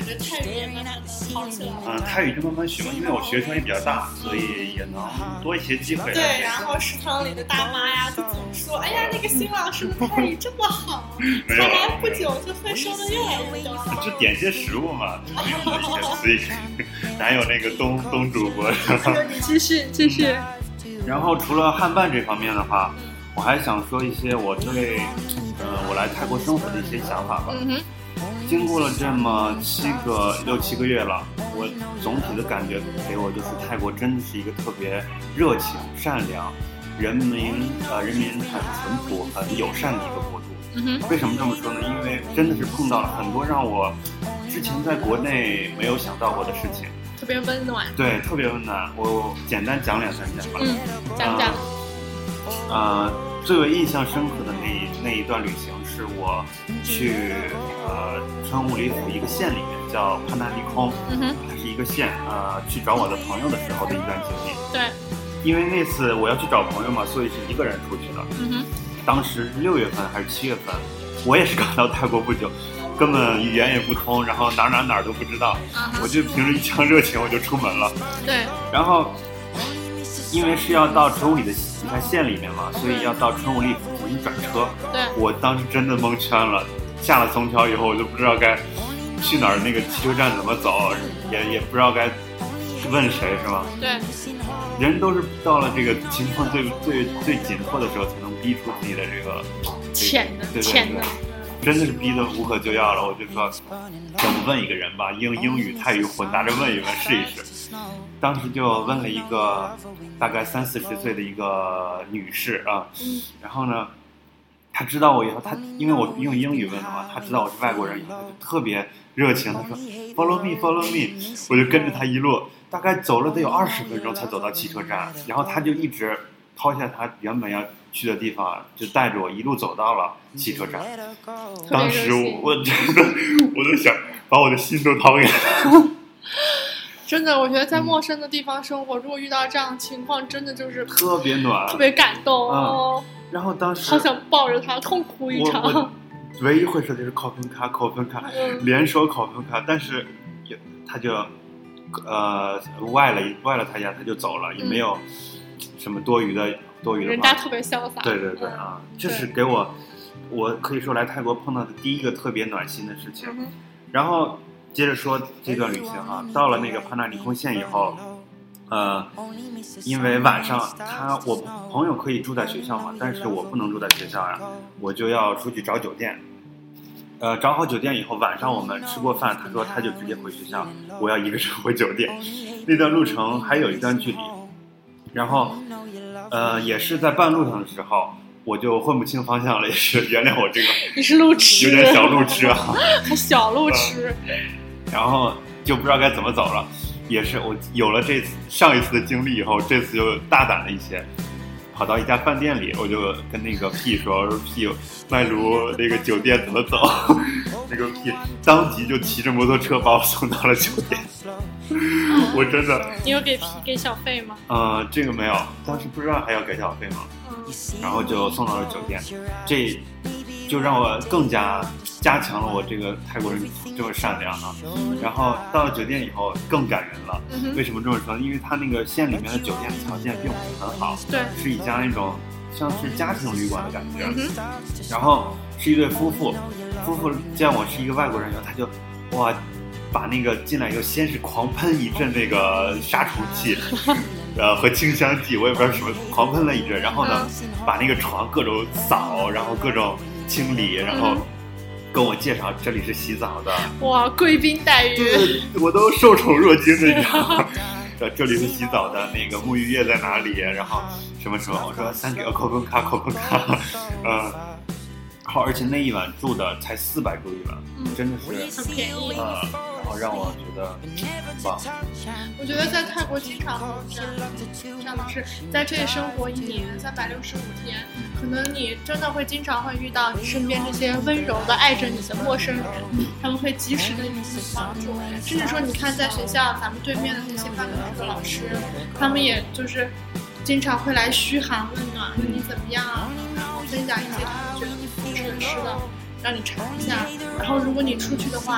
[SPEAKER 1] 感觉泰语也慢慢的好起来了。
[SPEAKER 2] 嗯，泰语就慢慢学嘛，因为我学生也比较大，所以也能多一些机会。
[SPEAKER 1] 对，然后食堂里的大妈呀，就总说：“哎呀，那个新老师的泰语这么好，<laughs>
[SPEAKER 2] 没有
[SPEAKER 1] 才来不久就会说的越来越溜了。
[SPEAKER 2] 就点些食物嘛，所以 <laughs> 哪有那个东东主播？
[SPEAKER 1] 你继续继续。
[SPEAKER 2] 然后除了汉办这方面的话，我还想说一些我对，呃，我来泰国生活的一些想法吧。
[SPEAKER 1] 嗯哼，
[SPEAKER 2] 经过了这么七个六七个月了，我总体的感觉给我就是泰国真的是一个特别热情、善良，人民呃人民很淳朴、很友善的一个国度。
[SPEAKER 1] 嗯，
[SPEAKER 2] 为什么这么说呢？因为真的是碰到了很多让我之前在国内没有想到过的事情，
[SPEAKER 1] 特别温暖。
[SPEAKER 2] 对，特别温暖。我简单讲两三件吧。
[SPEAKER 1] 嗯，讲讲。
[SPEAKER 2] 呃，最为印象深刻的那一那一段旅行是我去呃川乌里府一个县里面叫帕纳利空，
[SPEAKER 1] 嗯，
[SPEAKER 2] 它是一个县，呃，去找我的朋友的时候的一段经历。
[SPEAKER 1] 对，
[SPEAKER 2] 因为那次我要去找朋友嘛，所以是一个人出去的。
[SPEAKER 1] 嗯哼，
[SPEAKER 2] 当时是六月份还是七月份，我也是 <laughs> 刚到泰国不久，根本语言也不通，然后哪儿哪儿哪儿都不知道，我就凭着一腔热情我就出门了。
[SPEAKER 1] 对，
[SPEAKER 2] 然后因为是要到春武里的一条县里面嘛，所以要到春武里府进行转车。
[SPEAKER 1] 对，
[SPEAKER 2] 我当时真的蒙圈了，下了松桥以后，我就不知道该去哪儿，那个汽车站怎么走，也也不知道该问谁，是吗？
[SPEAKER 1] 对，
[SPEAKER 2] 人都是到了这个情况最最最紧迫的时候，才能逼出自己的这个
[SPEAKER 1] 浅的
[SPEAKER 2] 对对真的是逼得无可救药了。我就说，怎么问一个人吧，英英语、泰语混搭着问一问，试一试。当时就问了一个大概三四十岁的一个女士啊，
[SPEAKER 1] 嗯
[SPEAKER 2] 然后呢，她知道我以后，她因为我用英语问的嘛，她知道我是外国人以后，她就特别热情，她说 Follow me, follow me，我就跟着她一路，大概走了得有二十分钟才走到汽车站，然后她就一直抛下她原本要去的地方，就带着我一路走到了汽车站。当时我我真的我都想把我的心都掏给她。
[SPEAKER 1] 真的，我觉得在
[SPEAKER 2] 嗯。
[SPEAKER 1] 陌生的地方生活，如果遇到这样的情况，真的就是
[SPEAKER 2] 特别暖，
[SPEAKER 1] 特别感动，
[SPEAKER 2] 嗯。
[SPEAKER 1] 哦。
[SPEAKER 2] 然后当时
[SPEAKER 1] 好想抱着他痛哭一场。
[SPEAKER 2] 唯一会说的就是考分卡，考分卡，
[SPEAKER 1] 嗯。
[SPEAKER 2] 连说考分卡，但是也他就呃外了外了他一下，他就走了，也没有什么多余的多余的话。
[SPEAKER 1] 人家特别潇洒。
[SPEAKER 2] 对对对
[SPEAKER 1] 嗯。
[SPEAKER 2] 啊，这是给我我可以说来泰国碰到的第一个特别暖心的事情。
[SPEAKER 1] 嗯
[SPEAKER 2] 然后接着说这段旅行哈、到了那个帕纳里空县以后，呃，因为晚上他我朋友可以住在学校嘛，但是我不能住在学校呀，我就要出去找酒店。呃，找好酒店以后，晚上我们吃过饭，他说他就直接回学校，我要一个人回酒店。<laughs> 那段路程还有一段距离，然后，呃，也是在半路上的时候，我就混不清方向了，也是原谅我这个 <laughs>
[SPEAKER 1] 你是路痴，
[SPEAKER 2] 有点小路痴啊。<laughs>
[SPEAKER 1] 还小路痴。
[SPEAKER 2] 然后就不知道该怎么走了。也是我有了这次上一次的经历以后，这次就大胆了一些，跑到一家饭店里，我就跟那个 P 说：“我说 P，麦卢那个酒店怎么走？” <laughs> 那个屁当即就骑着摩托车把我送到了酒店。<laughs> 我真的，
[SPEAKER 1] 你有给皮给小费吗？
[SPEAKER 2] 呃，这个没有，当时不知道还要给小费吗？
[SPEAKER 1] 嗯，
[SPEAKER 2] 然后就送到了酒店，这就让我更加加强了我这个泰国人这么善良啊。然后到了酒店以后更感人了，
[SPEAKER 1] 嗯
[SPEAKER 2] 为什么这么说？因为他那个县里面的酒店条件并不是很好，
[SPEAKER 1] 对，
[SPEAKER 2] 是一家那种像是家庭旅馆的感觉。
[SPEAKER 1] 嗯，
[SPEAKER 2] 然后是一对夫妇，夫妇见我是一个外国人以后，他就哇，把那个进来以后，先是狂喷一阵那个杀虫剂，<laughs> 呃和清香剂，我也不知道什么，狂喷了一阵，然后呢，把那个床各种扫，然后各种清理，然后
[SPEAKER 1] 嗯
[SPEAKER 2] 跟我介绍这里是洗澡的，<laughs>
[SPEAKER 1] 哇，贵宾待遇。
[SPEAKER 2] 我都受宠若惊的，你知道这里是洗澡的，那个沐浴液在哪里？然后什么什么？我说三个口喷卡，口喷卡，<laughs> 嗯，后而且那一晚住的才四百多一晚，
[SPEAKER 1] 嗯
[SPEAKER 2] 真的是
[SPEAKER 1] 很便宜。
[SPEAKER 2] 呃，然后让我觉得很棒。
[SPEAKER 1] 我觉得在泰国经常会有这样这样的是，在这里生活一年三百六十五天，可能你真的会经常会遇到你身边这些温柔的爱着你的陌生人，他们会及时的予以帮助，甚至说你看在学校咱们对面的那些办公室的老师，他们也就是经常会来嘘寒问暖，问你怎么样啊，然后分享一些他们觉得你不吃的吃的。让你尝一下，然后如果你出去的话，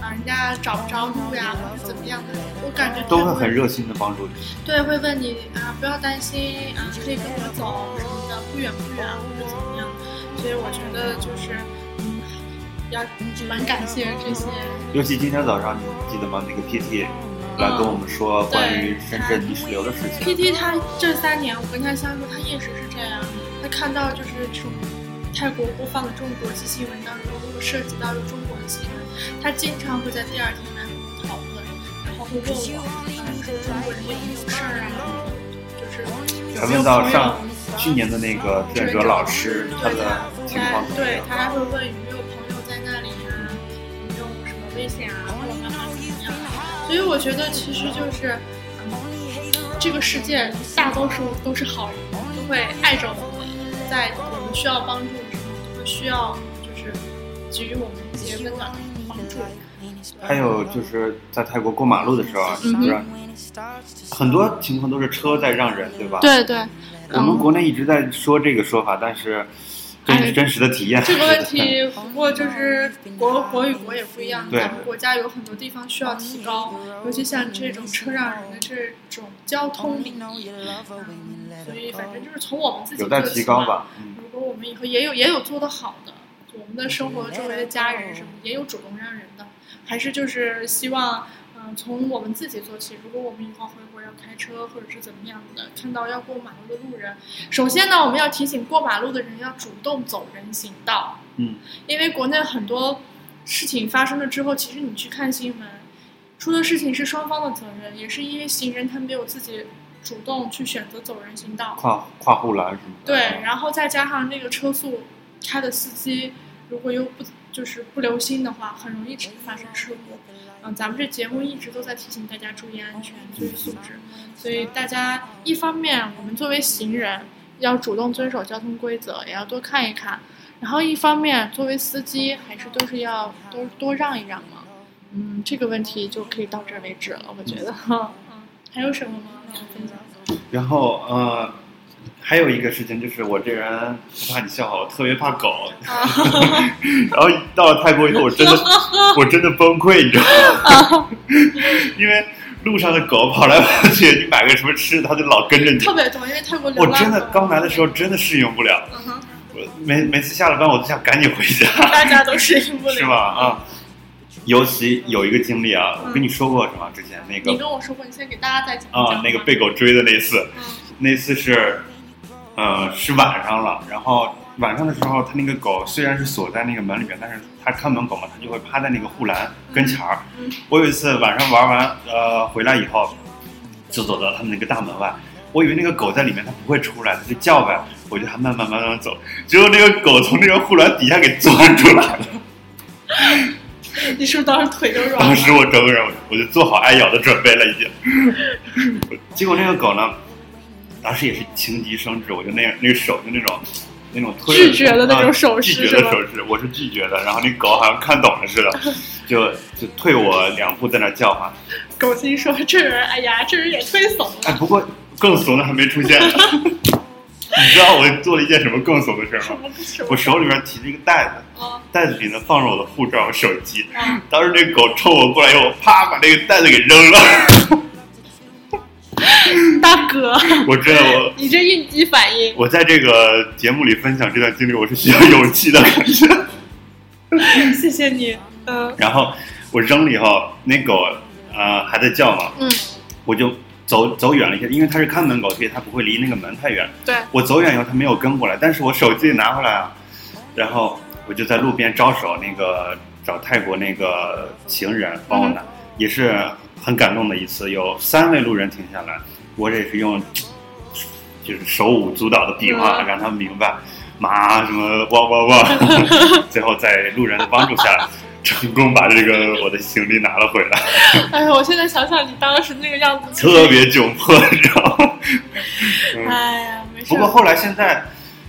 [SPEAKER 1] 啊，人家找不着路呀，或者怎么样的，我感觉
[SPEAKER 2] 都会很热心的帮助你。
[SPEAKER 1] 对，会问你啊，不要担心啊，可以跟我走什么的，不远不远或者怎么样。所以我觉得就是，嗯，要蛮感谢这些。
[SPEAKER 2] 尤其今天早上，你记得吗？那个 PT 来跟我们说关于深圳泥石流的事情。
[SPEAKER 1] PT 他这三年，我跟他相处，他一直是这样。他看到就是这种泰国播放的中国机新闻当中，如果涉及到有中国的新闻，他经常会在第二天来跟我讨论，然后会问我，啊，说中国人有没有事儿啊，就是有
[SPEAKER 2] 还
[SPEAKER 1] 没有
[SPEAKER 2] 问到
[SPEAKER 1] 朋友
[SPEAKER 2] 上去年的那个志愿者老师他的情况？
[SPEAKER 1] 对他还会问有没有朋友在那里啊，有没有什么危险啊？所以我觉得其实就是，嗯，这个世界大多数都是好人，都会爱着我们，在我们需要帮助的时候，都会需要就是给予我们一些温暖的帮助。
[SPEAKER 2] 还有就是在泰国过马路的时候啊，
[SPEAKER 1] 嗯哼
[SPEAKER 2] 不是很多情况都是车在让人，对吧？。
[SPEAKER 1] 对对，
[SPEAKER 2] 我们国内一直在说这个说法，但是真实的体验
[SPEAKER 1] 这个问题，不过就是国国与国也不一样，
[SPEAKER 2] 对
[SPEAKER 1] 咱们国家有很多地方需要提高，尤其像这种车让人的这种交通礼仪，嗯，所以反正就是从我们自己
[SPEAKER 2] 有待
[SPEAKER 1] 做起嘛。
[SPEAKER 2] 提高吧。嗯，
[SPEAKER 1] 如果我们以后也有也有做得好的，我们的生活周围的家人什么也有主动让人的，还是就是希望，嗯、从我们自己做起。如果我们以后回国要开车或者是怎么样的，看到要过马路的路人，首先呢，我们要提醒过马路的人要主动走人行道。
[SPEAKER 2] 嗯，
[SPEAKER 1] 因为国内很多事情发生了之后，其实你去看新闻，出的事情是双方的责任，也是因为行人他没有自己主动去选择走人行道。
[SPEAKER 2] 跨跨护栏什么的。
[SPEAKER 1] 对，然后再加上那个车速开的司机，如果又不就是不留心的话，很容易发生事故。嗯，咱们这节目一直都在提醒大家注意安全、注意素质，所以大家一方面我们作为行人要主动遵守交通规则，也要多看一看；然后一方面作为司机还是都是要多多让一让嘛。嗯，这个问题就可以到这儿为止了，我觉得。嗯，<laughs> 还有什么吗？分享？
[SPEAKER 2] 然后呃，还有一个事情就是我这人不怕你笑话，我特别怕狗。
[SPEAKER 1] 啊，<laughs>
[SPEAKER 2] 然后到了泰国以后，我真的 <laughs> 我真的崩溃，你知道吗？因为路上的狗跑来跑去，你买个什么吃的，它就老跟着你。
[SPEAKER 1] 特别多，因为泰国流
[SPEAKER 2] 我真的刚来的时候真的适应不了，
[SPEAKER 1] 嗯，
[SPEAKER 2] 我每每次下了班我都想赶紧回家，
[SPEAKER 1] 大家都适应不了，
[SPEAKER 2] 是吧？啊，尤其有一个经历啊，我跟你说过是吗？之前那个你
[SPEAKER 1] 跟我说过，你先给大家再讲
[SPEAKER 2] 啊，那个被狗追的那次，
[SPEAKER 1] 嗯
[SPEAKER 2] 那次是，呃，是晚上了，然后晚上的时候，它那个狗虽然是锁在那个门里面，但是它看门狗嘛，它就会趴在那个护栏跟前儿。
[SPEAKER 1] 嗯
[SPEAKER 2] 我有一次晚上玩完，呃，回来以后，就走到他们那个大门外，我以为那个狗在里面，它不会出来，它就叫呗，我就还慢慢慢慢走，结果那个狗从那个护栏底下给钻出来了。
[SPEAKER 1] 你是不是当时腿都软了？
[SPEAKER 2] 当时我整个人我就做好挨咬的准备了，已经。结果那个狗呢，当时也是情急生智，我就那样，那个手就那种那种推
[SPEAKER 1] 拒绝的那种
[SPEAKER 2] 啊
[SPEAKER 1] 手势
[SPEAKER 2] 拒绝的手势，我是拒绝的。然后那狗好像看懂了似的，就就退我两步，在那叫唤。
[SPEAKER 1] 狗心说：“这人，哎呀，这人也忒怂了
[SPEAKER 2] 哎，
[SPEAKER 1] 了。
[SPEAKER 2] 不过更怂的还没出现呢。<laughs> 你知道我做了一件什么更怂的事吗？我手里面提着一个袋子，
[SPEAKER 1] 啊
[SPEAKER 2] 袋子里呢放着我的护照和手机。
[SPEAKER 1] 啊！
[SPEAKER 2] 当时那狗冲我过来以后，啪把那个袋子给扔了。<laughs> <laughs>
[SPEAKER 1] 大哥，<laughs>
[SPEAKER 2] 我知道我
[SPEAKER 1] 你这应激反应，
[SPEAKER 2] 我在这个节目里分享这段经历，我是需要勇气的感觉。<laughs>
[SPEAKER 1] 谢谢你。嗯
[SPEAKER 2] 然后我扔了以后，那狗呃还在叫嘛，
[SPEAKER 1] 嗯，
[SPEAKER 2] 我就走走远了一些，因为它是看门狗，所以它不会离那个门太远。
[SPEAKER 1] 对，
[SPEAKER 2] 我走远以后，它没有跟过来，但是我手机也拿回来啊，然后我就在路边招手，那个找泰国那个行人帮我拿，也是很感动的一次，有三位路人停下来，我也是用 <tsk> 就是手舞足蹈的比划
[SPEAKER 1] 嗯
[SPEAKER 2] 让他们明白。马什么汪汪汪，<laughs> 最后在路人的帮助下，成功把这个我的行李拿了回来。<laughs>
[SPEAKER 1] 哎呀，我现在想想你当时那个样子，
[SPEAKER 2] 特别窘迫，你知道吗？<laughs>
[SPEAKER 1] 哎呀，没事。
[SPEAKER 2] 不过后来现在。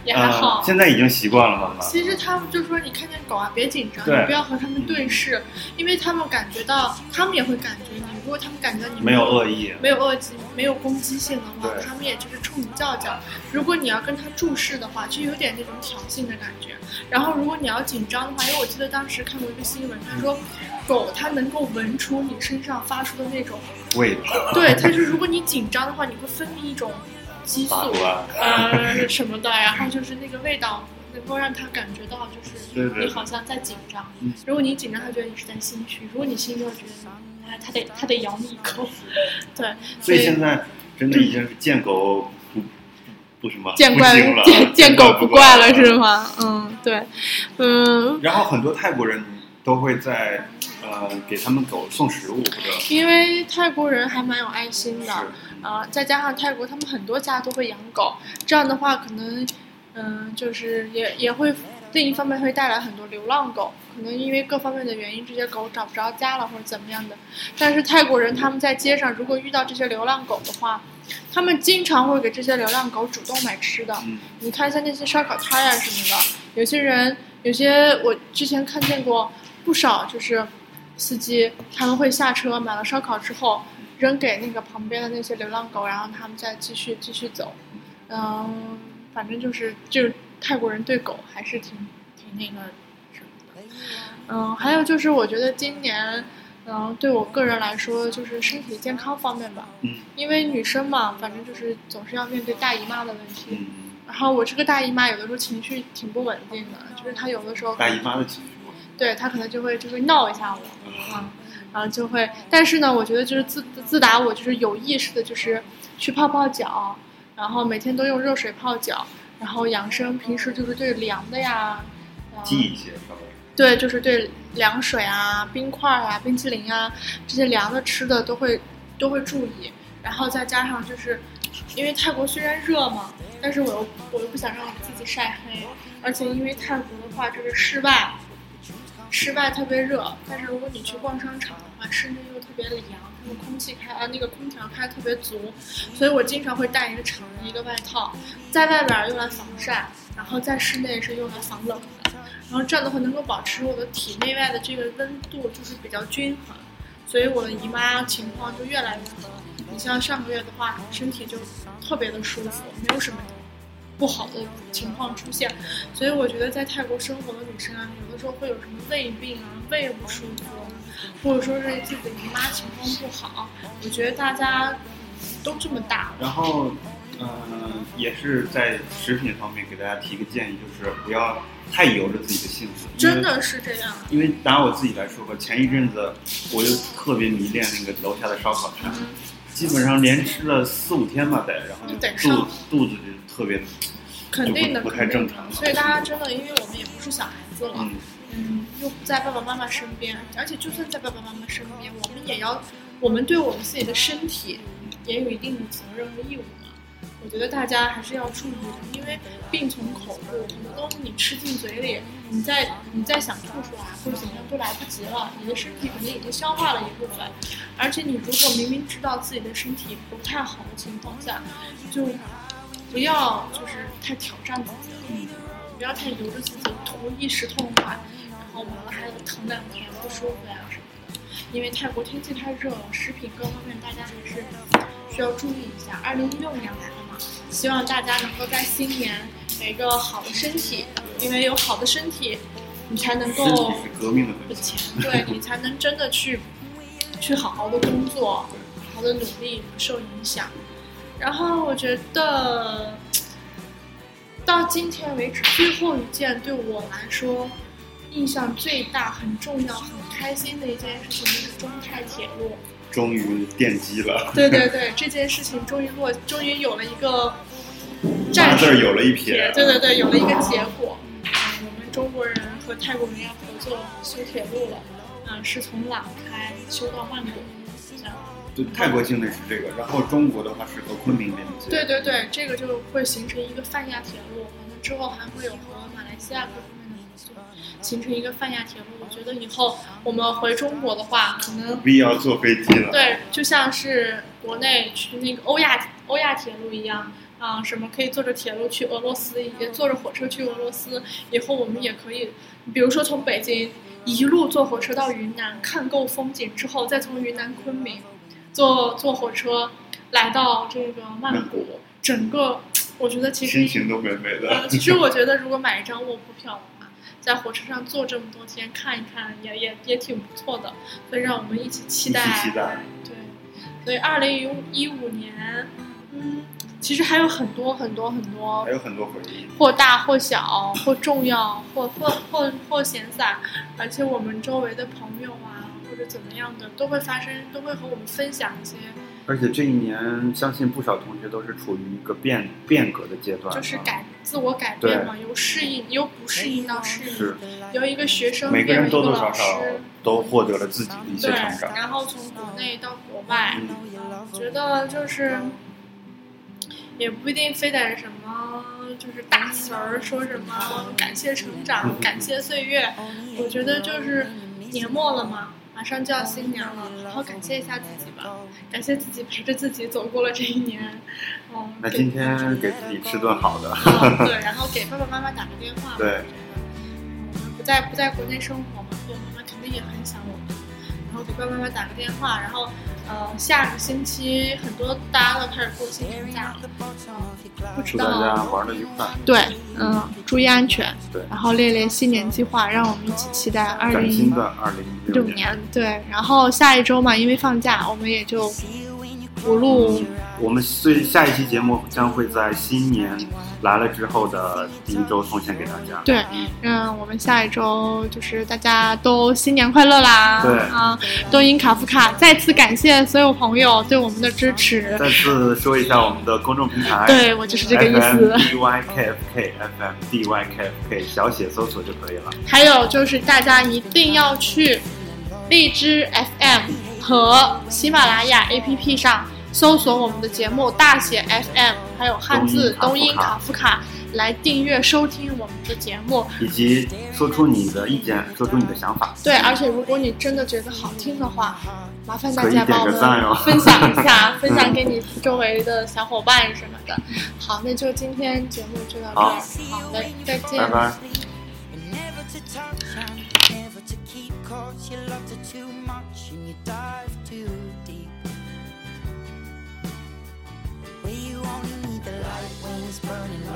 [SPEAKER 1] 也还好，
[SPEAKER 2] 现在已经习惯了，慢慢。
[SPEAKER 1] 其实他们就说，你看见狗啊，别紧张，
[SPEAKER 2] 你
[SPEAKER 1] 不要和他们对视，因为他们感觉到，他们也会感觉你。如果他们感觉你
[SPEAKER 2] 没有恶意，
[SPEAKER 1] 没有恶意，没有攻击性的话，他们也就是冲你叫叫。如果你要跟他注视的话，就有点那种挑衅的感觉。然后如果你要紧张的话，因为我记得当时看过一个新闻，他说狗它能够闻出你身上发出的那种
[SPEAKER 2] 味道。
[SPEAKER 1] 对，它是如果你紧张的话，你会分泌一种。激素啊，呃什么的，然后就是那个味道能够让他感觉到，就是你好像在紧张。如果你紧张，他觉得你是在心虚；如果你心虚，他觉得哎他得他得咬你一口。对，
[SPEAKER 2] 所以现在真的已经是见狗不不什么
[SPEAKER 1] 见怪
[SPEAKER 2] 见
[SPEAKER 1] 见狗不怪了，是吗？嗯，对，嗯。
[SPEAKER 2] 然后很多泰国人都会在。呃，给他们狗送食物，
[SPEAKER 1] 因为泰国人还蛮有爱心的，啊，再加上泰国他们很多家都会养狗，这样的话可能，嗯，就是也也会另一方面会带来很多流浪狗，可能因为各方面的原因，这些狗找不着家了或者怎么样的。但是泰国人他们在街上如果遇到这些流浪狗的话，他们经常会给这些流浪狗主动买吃的。你看一下那些烧烤摊呀什么的，有些人有些我之前看见过不少，就是。司机他们会下车买了烧烤之后扔给那个旁边的那些流浪狗，然后他们再继续继续走。嗯，反正就是就泰国人对狗还是挺挺那个什么的。嗯，还有就是我觉得今年嗯对我个人来说就是身体健康方面吧。
[SPEAKER 2] 嗯。
[SPEAKER 1] 因为女生嘛，反正就是总是要面对大姨妈的问题。
[SPEAKER 2] 嗯。
[SPEAKER 1] 然后我这个大姨妈有的时候情绪挺不稳定的，就是她有的时候。
[SPEAKER 2] 大姨妈的情绪。
[SPEAKER 1] 对她可能就会就会闹一下我，啊，然后就会，但是呢，我觉得就是自自打我就是有意识的，就是去泡泡脚，然后每天都用热水泡脚，然后养生，平时就是对凉的呀，
[SPEAKER 2] 记一些，
[SPEAKER 1] 对，就是对凉水啊、冰块啊、冰淇淋啊这些凉的吃的都会都会注意，然后再加上就是，因为泰国虽然热嘛，但是我又我又不想让自己晒黑，而且因为泰国的话就是室外。室外特别热，但是如果你去逛商场的话，室内又特别凉，那个空气开啊，那个空调开特别足，所以我经常会带一个长的一个外套，在外边用来防晒，然后在室内是用来防冷的，然后这样的话能够保持我的体内外的这个温度就是比较均衡，所以我的姨妈情况就越来越好。你像上个月的话，身体就特别的舒服，没有什么。不好的情况出现，所以我觉得在泰国生活的女生啊，有的时候会有什么胃病啊、胃不舒服，或者说是自己的姨妈情况不好。我觉得大家都这么大，
[SPEAKER 2] 然后，嗯，也是在食品方面给大家提个建议，就是不要太由着自己的性子。
[SPEAKER 1] 真的是这样。
[SPEAKER 2] 因为拿我自己来说吧，前一阵子我就特别迷恋那个楼下的烧烤摊，基本上连吃了四五天吧得，然后肚肚子就。特别
[SPEAKER 1] 肯定的，
[SPEAKER 2] 不太正常。
[SPEAKER 1] 所以大家真的，因为我们也不是小孩子了，嗯，又不在爸爸妈妈身边，而且就算在爸爸妈妈身边，我们也要，我们对我们自己的身体也有一定的责任和义务嘛。我觉得大家还是要注意，因为病从口入，很多东西你吃进嘴里，你再你再想吐出来或者怎么样都来不及了，你的身体肯定已经消化了一部分。而且你如果明明知道自己的身体不太好的情况下，就。不要就是太挑战自己，了，不要太由着自己图一时痛快，然后完了还有疼两天不舒服呀什么的。因为泰国天气太热了，食品各方面大家还是需要注意一下。二零一六年来了，希望大家能够在新年有一个好的身体，因为有好的身体，你才能够
[SPEAKER 2] 革命的本
[SPEAKER 1] 钱，对你才能真的去去好好的工作，好好的努力，不受影响。然后我觉得，到今天为止，最后一件对我来说印象最大、很重要、很开心的一件事情，就是中泰铁路
[SPEAKER 2] 终于奠基了。
[SPEAKER 1] 对对对，这件事情终于落，终于有了一个
[SPEAKER 2] 战事有了一撇。
[SPEAKER 1] 对对对，有了一个结果。我们中国人和泰国人要合作修铁路了。嗯，是从朗开修到曼谷，这样。
[SPEAKER 2] 对，泰国境内是这个，然后中国的话是和昆明连接。
[SPEAKER 1] 对对对，这个就会形成一个泛亚铁路，可能之后还会有和马来西亚形成一个泛亚铁路。我觉得以后我们回中国的话，可能
[SPEAKER 2] 必要坐飞机了。
[SPEAKER 1] 对，就像是国内去那个欧亚欧亚铁路一样。啊，什么可以坐着铁路去俄罗斯，也坐着火车去俄罗斯。以后我们也可以，比如说从北京一路坐火车到云南，看够风景之后，再从云南昆明坐坐火车来到这个曼谷。整个我觉得其实
[SPEAKER 2] 心情都美美的。
[SPEAKER 1] 其实我觉得如果买一张卧铺票在火车上坐这么多天看一看，也也也挺不错的。所以让我们一起期待。
[SPEAKER 2] 期待。
[SPEAKER 1] 对，所以二零一五年，嗯。其实还有很多很多很多，
[SPEAKER 2] 还有很多回忆，
[SPEAKER 1] 或大或小，或重要，或或或或闲散，而且我们周围的朋友啊，或者怎么样的，都会发生，都会和我们分享一些。
[SPEAKER 2] 而且这一年，相信不少同学都是处于一个变变革的阶段，
[SPEAKER 1] 就是改自我改变嘛，由适应由不适应到适应，由一个学生
[SPEAKER 2] 每个人多多少
[SPEAKER 1] 少
[SPEAKER 2] 都获得了自己的一些成长。
[SPEAKER 1] 然后从国内到国外，觉得就是。也不一定非得什么，就是大词儿说什么感谢成长、感谢岁月。我觉得就是年末了嘛，马上就要新年了，好好感谢一下自己吧，感谢自己陪着自己走过了这一年。嗯，
[SPEAKER 2] 那今天给自己吃顿好的。<laughs>
[SPEAKER 1] 对，然后给爸爸妈妈打个电话。
[SPEAKER 2] 对。
[SPEAKER 1] 我们不在不在国内生活嘛，我妈妈肯定也很想我们。然后给爸爸妈妈打个电话，然后。呃，下个星期很多大家都开始过新年假了，不知道。
[SPEAKER 2] 祝大家玩的愉快。
[SPEAKER 1] 对，嗯，注意安全。
[SPEAKER 2] 对。
[SPEAKER 1] 然后列列新年计划，让我们一起期待二零
[SPEAKER 2] 新的二零一六
[SPEAKER 1] 年。对，然后下一周嘛，因为放假，我们也就不录。
[SPEAKER 2] 我们最下一期节目将会在新年来了之后的第一周奉献给大家。
[SPEAKER 1] 对，嗯，我们下一周就是大家都新年快乐啦！
[SPEAKER 2] 对
[SPEAKER 1] 啊，抖音卡夫卡再次感谢所有朋友对我们的支持。
[SPEAKER 2] 再次说一下我们的公众平台，
[SPEAKER 1] 对我就是这个意思。
[SPEAKER 2] D Y K F K F M D Y K F K 小写搜索就可以了。
[SPEAKER 1] 还有就是大家一定要去荔枝 F M 和喜马拉雅 A P P 上。搜索我们的节目大写 FM，还有汉字
[SPEAKER 2] 东
[SPEAKER 1] 音卡夫卡，来订阅收听我们的节目，
[SPEAKER 2] 以及说出你的意见，说出你的想法。
[SPEAKER 1] 对，而且如果你真的觉得好听的话，麻烦大家帮我们分享一下，<laughs> 分享给你周围的小伙伴什么的。好，那就今天节目就到这儿，好嘞，再见，
[SPEAKER 2] 拜拜。
[SPEAKER 3] Where you only need the light when it's burning low.